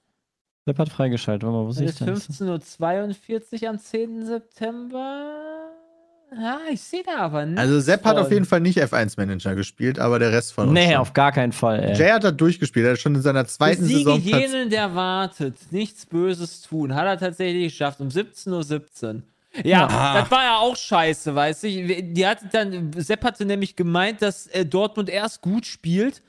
Sepp hat freigeschaltet. Warte mal, wo Das sehe ich ist denn? 15.42 Uhr am 10. September. Ja, ich sehe da aber nicht. Also Sepp hat auf jeden Fall nicht F1-Manager gespielt, aber der Rest von uns. Nee, schon. auf gar keinen Fall, ey. Jay hat da durchgespielt. Er hat schon in seiner zweiten Besiege Saison Platz. jenen, der wartet, nichts Böses tun. Hat er tatsächlich geschafft, um 17.17 Uhr. Ja, Ja. das war ja auch scheiße, weißt du. Die hatte dann, Sepp hatte nämlich gemeint, dass äh, Dortmund erst gut spielt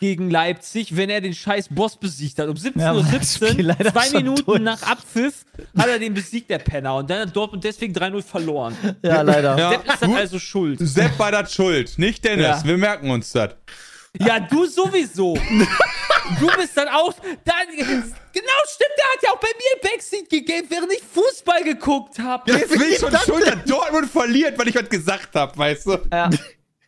gegen Leipzig, wenn er den scheiß Boss besiegt hat. Um Ja, aber das 17.17 Spiel Uhr, leider zwei schon Minuten durch. nach Abpfiff, hat er den besiegt, der Penner. Und dann hat Dortmund deswegen 3-0 verloren. Ja, leider. Ja, Sepp ist dann gut. also schuld. Sepp war das schuld, nicht Dennis. Ja. Wir merken uns das. Ja, du sowieso. Du bist dann auch. Dann, genau, stimmt, der hat ja auch bei mir Backseat gegeben, während ich Fußball geguckt habe. Jetzt bin ich schon schuld, dass Dortmund verliert, weil ich was gesagt habe, weißt du? Ja.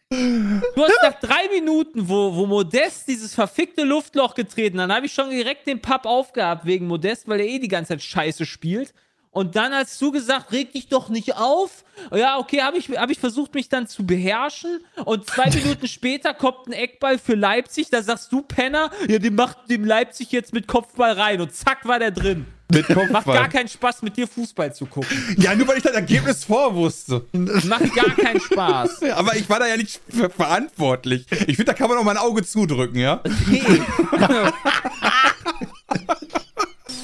Du hast nach drei Minuten, wo, wo Modest dieses verfickte Luftloch getreten, dann habe ich schon direkt den Papp aufgehabt wegen Modest, weil er eh die ganze Zeit Scheiße spielt. Und dann hast du gesagt, reg dich doch nicht auf. Ja, okay, habe ich, hab ich versucht, mich dann zu beherrschen. Und zwei Minuten später kommt ein Eckball für Leipzig. Da sagst du, Penner, ja, den macht dem Leipzig jetzt mit Kopfball rein. Und zack, war der drin. Mit Macht gar Kopfball. keinen Spaß, mit dir Fußball zu gucken. Ja, nur weil ich das Ergebnis vorwusste. Macht gar keinen Spaß. Aber ich war da ja nicht für verantwortlich. Ich finde, da kann man auch mal ein Auge zudrücken, ja? Nee.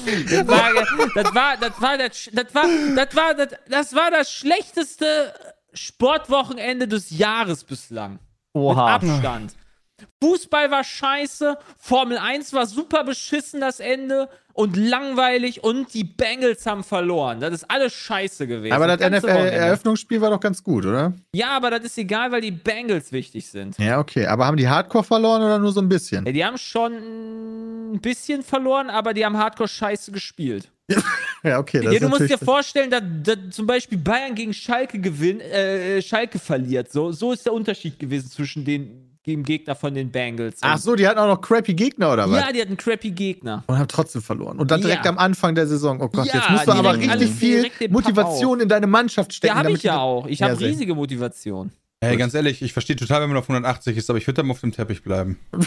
Das war, das war, das war, das, das war, das war, das, das war das schlechteste Sportwochenende des Jahres bislang. Oha. Mit Abstand. Fußball war scheiße, Formel 1 war super beschissen das Ende und langweilig und die Bengals haben verloren. Das ist alles scheiße gewesen. Aber das. NFL-Eröffnungsspiel war doch ganz gut, oder? Ja, aber das ist egal, weil die Bengals wichtig sind. Ja, okay. Aber haben die Hardcore verloren oder nur so ein bisschen? Ja, die haben schon ein bisschen verloren, aber die haben Hardcore scheiße gespielt. Ja, okay. Das Ja, du musst dir vorstellen, dass, dass zum Beispiel Bayern gegen Schalke gewinnt, äh, Schalke verliert. So, so ist der Unterschied gewesen zwischen den dem Gegner von den Bengals. Ach so, die hatten auch noch crappy Gegner, oder was? ja, die hatten crappy Gegner. Und haben trotzdem verloren. Und dann direkt Ja. am Anfang der Saison. Oh Gott, Ja, jetzt musst du aber richtig viel Motivation in deine Mannschaft stecken. Ja, habe ich ja auch. Ich habe riesige Motivation. Ey, ganz ehrlich, ich verstehe total, wenn man auf 180 ist, aber ich würde dann auf dem Teppich bleiben.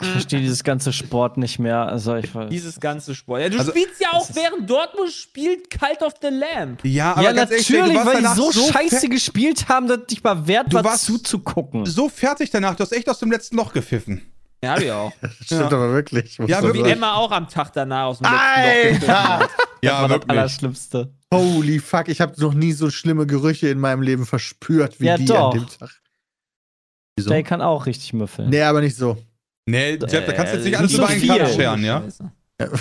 Ich verstehe dieses ganze Sport nicht mehr. Also ich weiß. Dieses ganze Sport. Ja, du Also, spielst ja auch während Dortmund spielt Cult of the Lamb. Ja, aber Ja, ganz ehrlich, du natürlich, warst weil die so, so scheiße gespielt haben, dass dich mal wert Du war warst- zuzugucken. so fertig danach. Du hast echt aus dem letzten Loch gepfiffen. Ja, hab ich auch. Das stimmt aber wirklich. Ja. Wie sagen. Emma auch am Tag danach aus dem letzten Loch Alter! Ja, war das wirklich. Allerschlimmste. Holy fuck, ich habe noch nie so schlimme Gerüche in meinem Leben verspürt wie Ja, die doch. an dem Tag. Wieso? Der kann auch richtig müffeln. Nee, aber nicht so. Nee, Jeff, da kannst du jetzt nicht Äh, alles nicht über so einen viel. Kamm scheren, ja?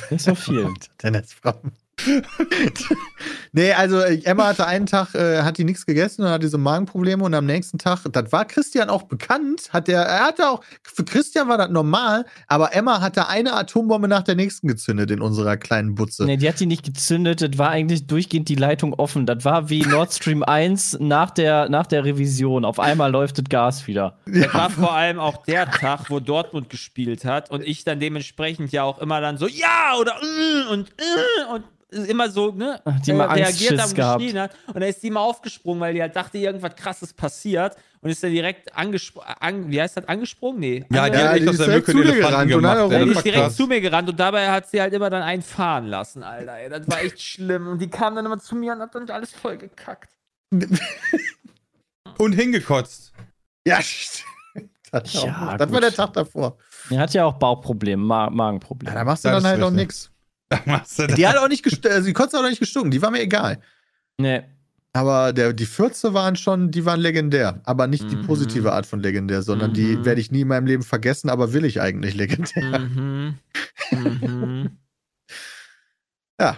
Nicht so viel. Dennis Fromm. nee, also äh, Emma hatte einen Tag, äh, hat die nichts gegessen und hat diese Magenprobleme und am nächsten Tag, das war Christian auch bekannt, hat der, er hatte auch, für Christian war das normal, aber Emma hatte eine Atombombe nach der nächsten gezündet in unserer kleinen Butze. Nee, die hat die nicht gezündet. Das war eigentlich durchgehend die Leitung offen. Das war wie Nord Stream 1 nach der, nach der Revision. Auf einmal läuft das Gas wieder. Das war vor allem auch der Tag, wo Dortmund gespielt hat und ich dann dementsprechend ja auch immer dann so, ja oder mm, und mm, und immer so, ne, die mal reagiert Angstschiss am gehabt. geschrien hat. Und dann ist die mal aufgesprungen, weil die halt dachte, irgendwas krasses passiert und ist dann direkt angesprungen, an, wie heißt das, angesprungen? Nee. Ja, die Ja, hat die echt aus ist der direkt Mücke zu Elefanten gerannt und gemacht. hat auch- Ja, die ist direkt zu mir gerannt und dabei hat sie halt immer dann einen fahren lassen, Alter. Ey. Das war echt schlimm. Und die kam dann immer zu mir und hat dann alles voll gekackt. Und hingekotzt. Ja, stimmt. das, Ja, das war der Tag davor. Er hat ja auch Bauchprobleme, Ma Ja, Magenprobleme. da machst du Das dann halt auch richtig. das. Die hat auch nicht gestunken, also die konnte auch nicht gestunken, die war mir egal. Nee. Aber der, die Fürze waren schon, die waren legendär. Aber nicht die Mhm. positive Art von legendär, sondern die Mhm. werde ich nie in meinem Leben vergessen, aber will ich eigentlich legendär. Mhm. Mhm. Ja,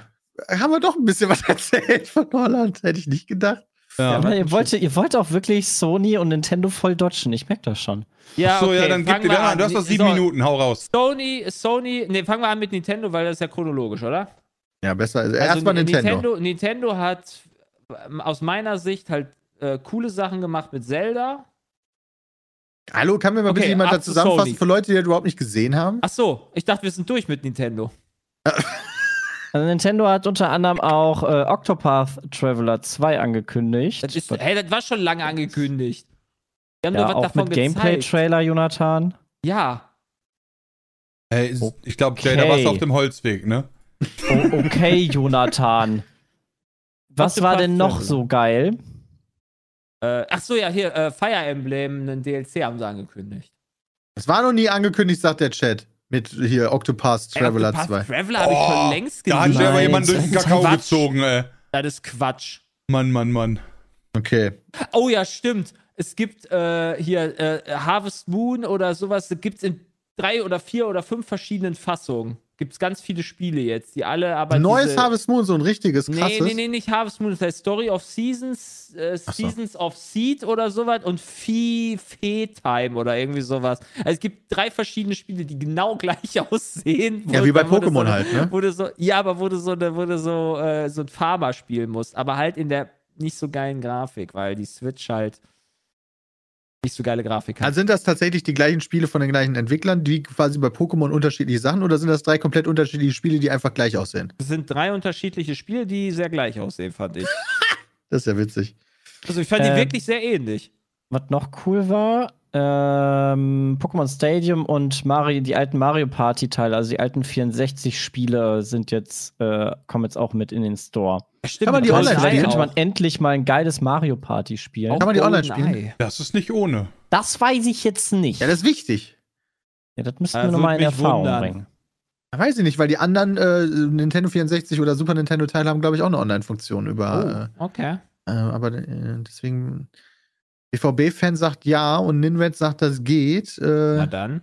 haben wir doch ein bisschen was erzählt von Holland, hätte ich nicht gedacht. Ja. Aber ihr wollt, ihr wollt auch wirklich Sony und Nintendo voll dodgen. Ich merke das schon. Ja, so, okay, ja, dann gib dir da an. Du hast noch sieben So, Minuten, hau raus. Sony, Sony, ne, fangen wir an mit Nintendo, weil das ist ja chronologisch, oder? Ja, besser. Also, Also erstmal Nintendo. Nintendo. Nintendo hat ähm, aus meiner Sicht halt äh, coole Sachen gemacht mit Zelda. Hallo, kann mir mal Okay, bitte jemand da zu zusammenfassen Sony. für Leute, die das überhaupt nicht gesehen haben? Ach so, ich dachte, wir sind durch mit Nintendo. Also Nintendo hat unter anderem auch äh, Octopath Traveler 2 angekündigt. Das ist, hey, das war schon lange angekündigt. Wir haben ja, nur was auch davon mit. Gameplay-Trailer, Jonathan. Ja. Ey, ich glaube, Jay, da warst du Okay. auf dem Holzweg, ne? Oh, okay, Jonathan. Was Octopath war denn noch Traveler. so geil? Äh, ach so, ja, hier, äh, Fire Emblem, einen DLC haben sie angekündigt. Es war noch nie angekündigt, sagt der Chat. Mit hier Octopath Traveler Octopath 2. Traveler habe ich schon längst Oh, da hat mir aber jemand durch den Kakao Quatsch. gezogen, ey. Das ist Quatsch. Mann, Mann, Mann. Okay. Oh ja, stimmt. Es gibt äh, hier äh, Harvest Moon oder sowas, das gibt es in drei oder vier oder fünf verschiedenen Fassungen. Gibt es ganz viele Spiele jetzt, die alle aber. Neues Harvest Moon, so ein richtiges, krasses. Nee, nee, nee, nicht Harvest Moon, das heißt Story of Seasons, äh, Ach so. Seasons of Seed oder sowas und Fee, Fee Time oder irgendwie sowas. Also es gibt drei verschiedene Spiele, die genau gleich aussehen. Ja, wie bei Pokémon so, halt, ne? So, ja, aber wo du so, wo du so, äh, so ein Farmer spielen musst, aber halt in der nicht so geilen Grafik, weil die Switch halt nicht so geile Grafik hat. Also sind das tatsächlich die gleichen Spiele von den gleichen Entwicklern, die quasi bei Pokémon unterschiedliche Sachen oder sind das drei komplett unterschiedliche Spiele, die einfach gleich aussehen? Es sind drei unterschiedliche Spiele, die sehr gleich aussehen, fand ich. Das ist ja witzig. Also ich fand die Ähm, wirklich sehr ähnlich. Was noch cool war, ähm, Pokémon Stadium und Mario, die alten Mario Party Teile, also die alten 64 Spiele sind jetzt, äh, kommen jetzt auch mit in den Store. Stimmt, kann man die online spielen? könnte man endlich mal ein geiles Mario Party spielen. Auch Kann man die online GoldenEye. Das ist nicht ohne. Das weiß ich jetzt nicht. Ja, das ist wichtig. Ja, das müssten wir nochmal in Erfahrung wundern. bringen. Weiß ich nicht, weil die anderen äh, Nintendo 64 oder Super Nintendo Teile haben, glaube ich, auch eine Online-Funktion über. Oh, okay. Äh, äh, aber äh, deswegen. BVB-Fan sagt ja und Ninred sagt, das geht. Na Äh, dann.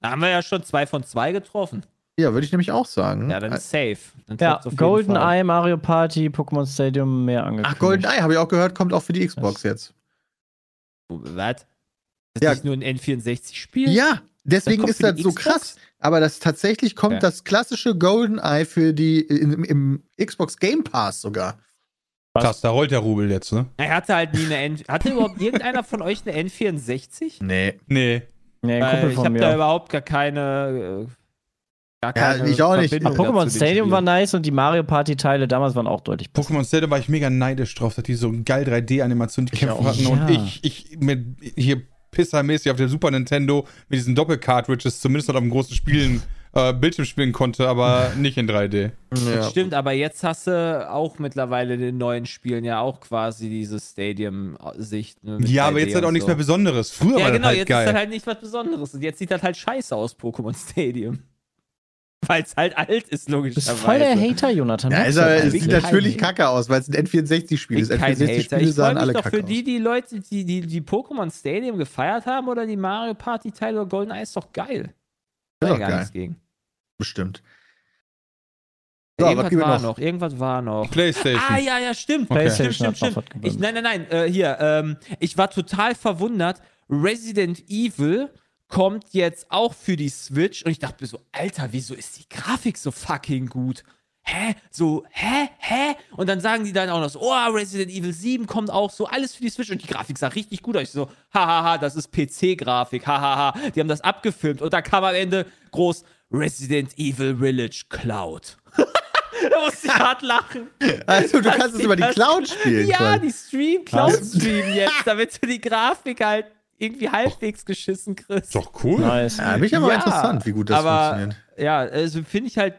Da haben wir ja schon zwei von zwei getroffen. ja, würde ich nämlich auch sagen. Ja, dann ist safe. Dann Ja, Fall. GoldenEye, Mario Party, Pokémon Stadium mehr angekündigt. Ach, GoldenEye habe ich auch gehört, kommt auch für die Xbox jetzt. Was? Das ist Ja. nicht nur ein N64-Spiel? Ja, deswegen kommt ist das so Xbox? krass. Aber das tatsächlich kommt Okay. das klassische GoldenEye für die im, im Xbox Game Pass sogar. Was? Krass, da rollt der Rubel jetzt, ne? Er hatte halt nie eine N. Hatte überhaupt irgendeiner von euch eine N64? Nee. Nee. Nee, ein Kumpel ich habe da überhaupt gar keine. Äh, gar Ja, keine ich auch nicht. Aber Pokémon Stadium war nice und die Mario Party Teile damals waren auch deutlich besser. Pokémon Stadium war ich mega neidisch drauf, dass die so geil 3D-Animationen die Ich Kämpfe auch. hatten. Ja. Und ich, ich mit hier pissermäßig auf der Super Nintendo mit diesen Doppel-Cartridges zumindest noch auf dem großen Spielen, äh, Bildschirm spielen konnte, aber nicht in 3D. Ja. Stimmt, aber jetzt hast du auch mittlerweile in den neuen Spielen ja auch quasi diese Stadium-Sicht. Ne, Ja, aber 3D jetzt halt auch und nichts so. mehr Besonderes. Früher Ja, war genau, das halt jetzt geil. ist das halt nicht was Besonderes. Und jetzt sieht das halt scheiße aus, Pokémon Stadium. Weil es halt alt ist, Du bist logischerweise. voll der Hater, Jonathan. Ja, ist das es sieht natürlich Hater. kacke aus, weil es ein N64-Spiel Ich ist. bin kein Hater. N64-Spiele Ich freue sahen alle doch kacke für die, aus. die Leute, die die, die Pokémon Stadium gefeiert haben oder die Mario Party Teile oder GoldenEye ist doch geil. Ist Da doch gar geil. nichts gegen. Bestimmt. Ja, So, was irgendwas war noch? noch? irgendwas war noch. Playstation. Ah, ja, ja, stimmt. Okay. Stimmt, PlayStation stimmt, stimmt. Ich, nein, nein, nein. Äh, hier, ähm, ich war total verwundert. Resident Evil kommt jetzt auch für die Switch und ich dachte mir so, Alter, wieso ist die Grafik so fucking gut? Hä? So, hä? Hä? Und dann sagen die dann auch noch so, oh, Resident Evil 7 kommt auch so, alles für die Switch und die Grafik sah richtig gut aus. Ich so, hahaha, das ist PC-Grafik, hahaha. Die haben das abgefilmt und da kam am Ende groß Resident Evil Village Cloud. da musste ich hart lachen. Also, du kannst es über die Cloud spielen. Ja, quasi. die Stream, Cloud Stream jetzt, damit du die Grafik halt irgendwie halbwegs geschissen kriegst. Ist doch cool. Nice. ja, bin ich aber Ja, interessant, wie gut das aber, funktioniert. Ja, also finde ich halt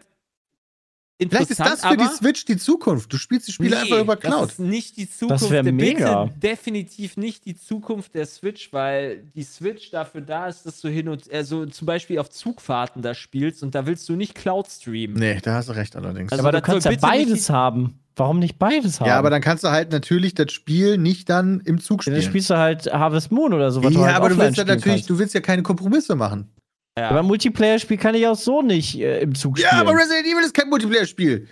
Vielleicht ist das für die Switch die Zukunft. Du spielst die Spiele nee, einfach über Das Cloud. ist nicht die Zukunft. wär der- mega. Bitte definitiv nicht die Zukunft der Switch, weil die Switch dafür da ist, dass du hin und also zum Beispiel auf Zugfahrten da spielst und da willst du nicht Cloud streamen. Nee, da hast du recht allerdings. Also aber du das kannst ja beides haben. Warum nicht beides haben? ja, aber dann kannst du halt natürlich das Spiel nicht dann im Zug Ja, spielen. dann spielst du halt Harvest Moon oder so. was ja, halt aber du willst ja natürlich, kannst. du willst ja keine Kompromisse machen. Ja. Aber ein Multiplayer-Spiel kann ich auch so nicht äh, im Zug spielen. Ja, aber Resident Evil ist kein Multiplayer-Spiel.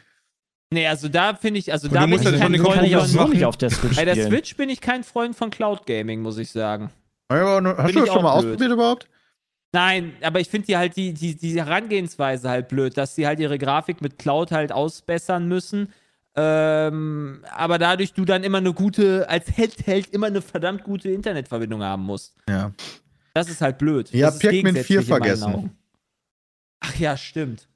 Nee, also da finde ich, also Und da bin ich kein Freund kann ich auch Kompromiss so nicht auf der Switch Bei der. Switch bin ich kein Freund von Cloud Gaming, muss ich sagen. Ja, aber Hast Bin du das schon mal blöd. ausprobiert überhaupt? Nein, aber ich finde die halt die, die, die Herangehensweise halt blöd, dass sie halt ihre Grafik mit Cloud halt ausbessern müssen. Ähm, aber dadurch du dann immer eine gute, als Handheld immer eine verdammt gute Internetverbindung haben musst. Ja. Das ist halt blöd. Ihr das habt Pikmin gegensätzlich 4 in meinen vergessen. Ach ja, stimmt.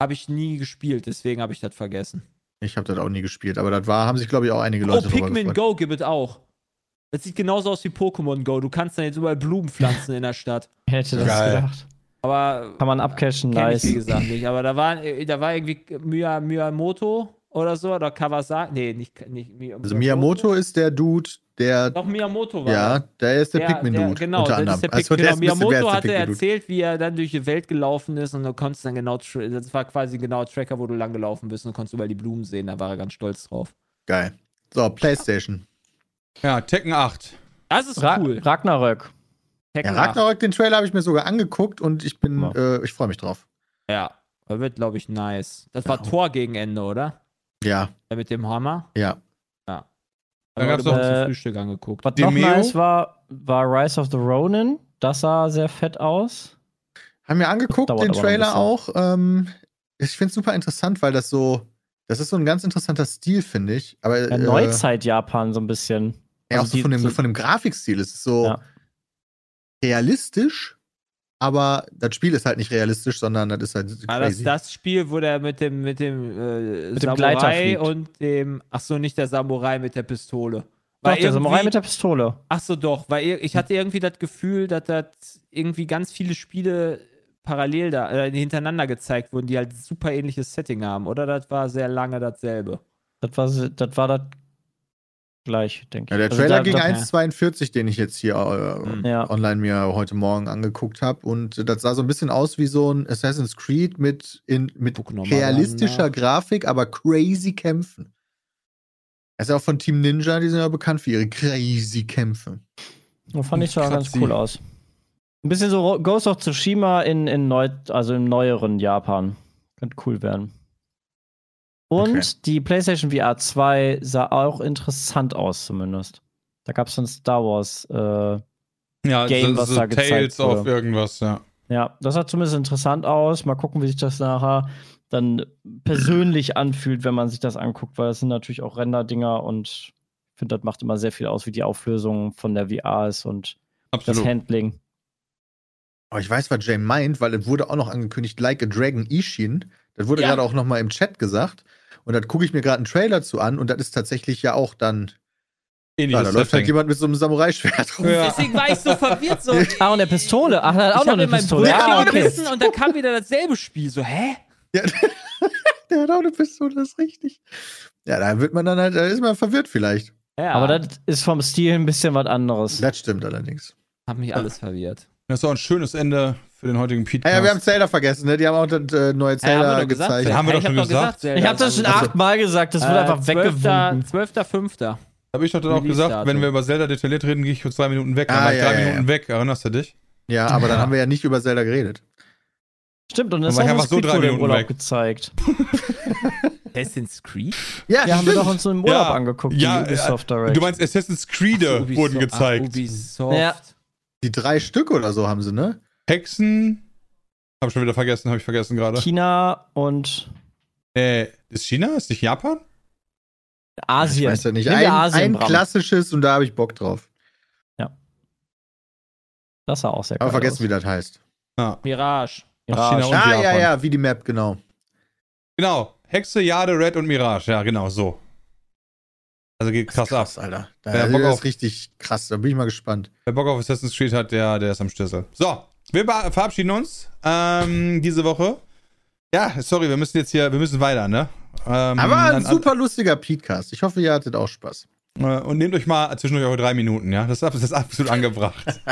Habe ich nie gespielt, deswegen habe ich das vergessen. Ich habe das auch nie gespielt, aber das war, haben sich, glaube ich, auch einige Oh, Leute drüber Pikmin. Go gibt es auch. Das sieht genauso aus wie Pokémon Go. Du kannst dann jetzt überall Blumen pflanzen in der Stadt. Hätte das Geil. gedacht. Aber Kann man abcashen, kenn nice. ich wie gesagt nicht. Aber da war, äh, da war irgendwie Miya, Miyamoto oder so, oder Kawasaki. Nee, nicht, nicht Miyamoto. Also Miyamoto ist der Dude, der, Doch, Miyamoto war ja, der ist der, Der- Pikmin-Dude, Genau, unter anderem. ist der Also, der genau. Miyamoto hatte erzählt, wie er dann durch die Welt gelaufen ist und du konntest dann genau, das war quasi genau Tracker, wo du lang gelaufen bist und konntest überall die Blumen sehen. Da war er ganz stolz drauf. Geil. So, Playstation. Ja, Tekken 8. Das ist Ra cool. Ragnarök. Ja, Tekken 8. Ragnarok, den Trailer habe ich mir sogar angeguckt und ich bin, Ja. äh, ich freue mich drauf. Ja, das wird, glaube ich, nice. Das war Ja. Tor gegen Ende, oder? Ja, mit dem Hammer. Ja. Gab's wir noch- heute zum Äh, Frühstück angeguckt. Was Demeo? noch nice war, war Rise of the Ronin. Das sah sehr fett aus. Haben wir angeguckt, den Trailer auch. Ähm, ich finde es super interessant, weil das so, das ist so ein ganz interessanter Stil, finde ich. Aber Ja, äh, Neuzeit-Japan so ein bisschen. Ja, auch Also so die- von dem, so- von dem Grafikstil. Es ist so Ja. realistisch, aber das Spiel ist halt nicht realistisch, sondern das ist halt War das crazy. das Spiel, wo der mit dem, mit dem, äh, Mit dem Samurai fliegt. und dem, ach so, nicht der Samurai mit der Pistole. Doch, Weil der Samurai mit der Pistole. Ach so, doch, weil ich hatte irgendwie das Gefühl, dass das irgendwie ganz viele Spiele parallel da, äh, hintereinander gezeigt wurden, die halt super ähnliches Setting haben, oder? Das war sehr lange dasselbe. Das war, das war das gleich, denke ja, ich. der Also Trailer da- ging da- 1,42, den ich jetzt hier äh, Mhm. Ja. online mir heute Morgen angeguckt habe. Und das sah so ein bisschen aus wie so ein Assassin's Creed mit, in, mit realistischer ran, Grafik, aber crazy Kämpfen. Er ist ja auch von Team Ninja, die sind ja bekannt für ihre crazy Kämpfe. Das fand ich sah ganz cool aus. Ein bisschen so Ghost of Tsushima in, in neu, also im neueren Japan. Könnte cool werden. Und Okay. die PlayStation VR 2 sah auch interessant aus, zumindest. Da gab es ein Star Wars. Äh, Ja, Game, so, was so da gezeigt Tales wurde. irgendwas, ja. ja, das sah zumindest interessant aus. Mal gucken, wie sich das nachher dann persönlich anfühlt, wenn man sich das anguckt, weil das sind natürlich auch Render-Dinger und ich finde, das macht immer sehr viel aus, wie die Auflösung von der VR ist und das Absolut. Handling. Aber ich weiß, was Jay meint, weil es wurde auch noch angekündigt, Like a Dragon Ishin. Das wurde Ja. gerade auch noch mal im Chat gesagt. Und da gucke ich mir gerade einen Trailer zu an und das ist tatsächlich ja auch dann. Ja, Ähnliches da läuft halt jemand mit so einem Samurai-Schwert rum. Ja. Deswegen war ich so verwirrt. So, Ah, und der Pistole. Ach, er hat auch ich noch eine in meinem Pistole. Brötchen Ja, okay. gebissen und dann kam wieder dasselbe Spiel. So, hä? Ja, der hat auch eine Pistole, das ist richtig. Ja, da wird man dann halt, da ist man verwirrt vielleicht. Ja, Aber das ist vom Stil ein bisschen was anderes. Das stimmt allerdings. hat mich alles verwirrt. Das ist auch ein schönes Ende für den heutigen Pete. Ja, wir haben Zelda vergessen, ne? Die haben auch das äh, neue Ja, wir Zelda gesagt, gezeigt. Ja, haben wir doch ich hab schon gesagt. Zelda Ich habe das schon ist achtmal gesagt, das wird Äh, einfach weggewunken. 12.05. Habe ich doch dann auch gesagt, wenn wir über Zelda detailliert reden, gehe ich für zwei Minuten weg. Dann Ah, war ich ja, drei ja, Minuten ja. weg. Erinnerst du dich? Ja, aber dann Ja. haben wir ja nicht über Zelda geredet. Stimmt, und Dann das war ich haben einfach so drei im Minuten Urlaub weg. gezeigt. Assassin's Creed? Ja, Ja, haben wir doch uns im Urlaub Ja, angeguckt, ja, die Ubisoft äh, Direct. Du meinst Assassin's Creed Ach, Ubisoft- wurden Ach, gezeigt. Ubisoft. Ja. Die drei Stück oder so haben sie, ne? Hexen. Hab schon wieder vergessen, habe ich vergessen gerade. China und Äh, ist China? Ist nicht Japan? Asien. Ich weiß ja nicht. Ein, Asien, ein klassisches und da habe ich Bock drauf. Das sah auch sehr Aber geil vergessen, aus. wie das heißt. Ja. Mirage. Ach, China und ah, ja, Japan. ja, wie die Map, genau. Genau. Hexe, Jade, Red und Mirage. Ja, genau, so. Also geht krass, krass, ab. Alter. Da, Wer Bock auf- ist richtig krass. Da bin ich mal gespannt. Wer Bock auf Assassin's Creed hat, der, der ist am Schlüssel. So, wir verabschieden uns ähm, diese Woche. Ja, sorry, wir müssen jetzt hier, wir müssen weiter, ne? Ähm, Aber ein an- an- super lustiger Podcast. Ich hoffe, ihr hattet auch Spaß. Äh, Und nehmt euch mal zwischendurch eure drei Minuten, ja? Das ist, ab- das ist absolut angebracht.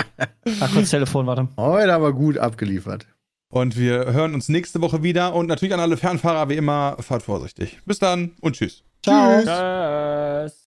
Ah, kurz Telefon, warte. Heute aber gut abgeliefert. Und wir hören uns nächste Woche wieder. Und natürlich an alle Fernfahrer, wie immer, fahrt vorsichtig. Bis dann und tschüss. Ciao. Tschüss. Tschüss.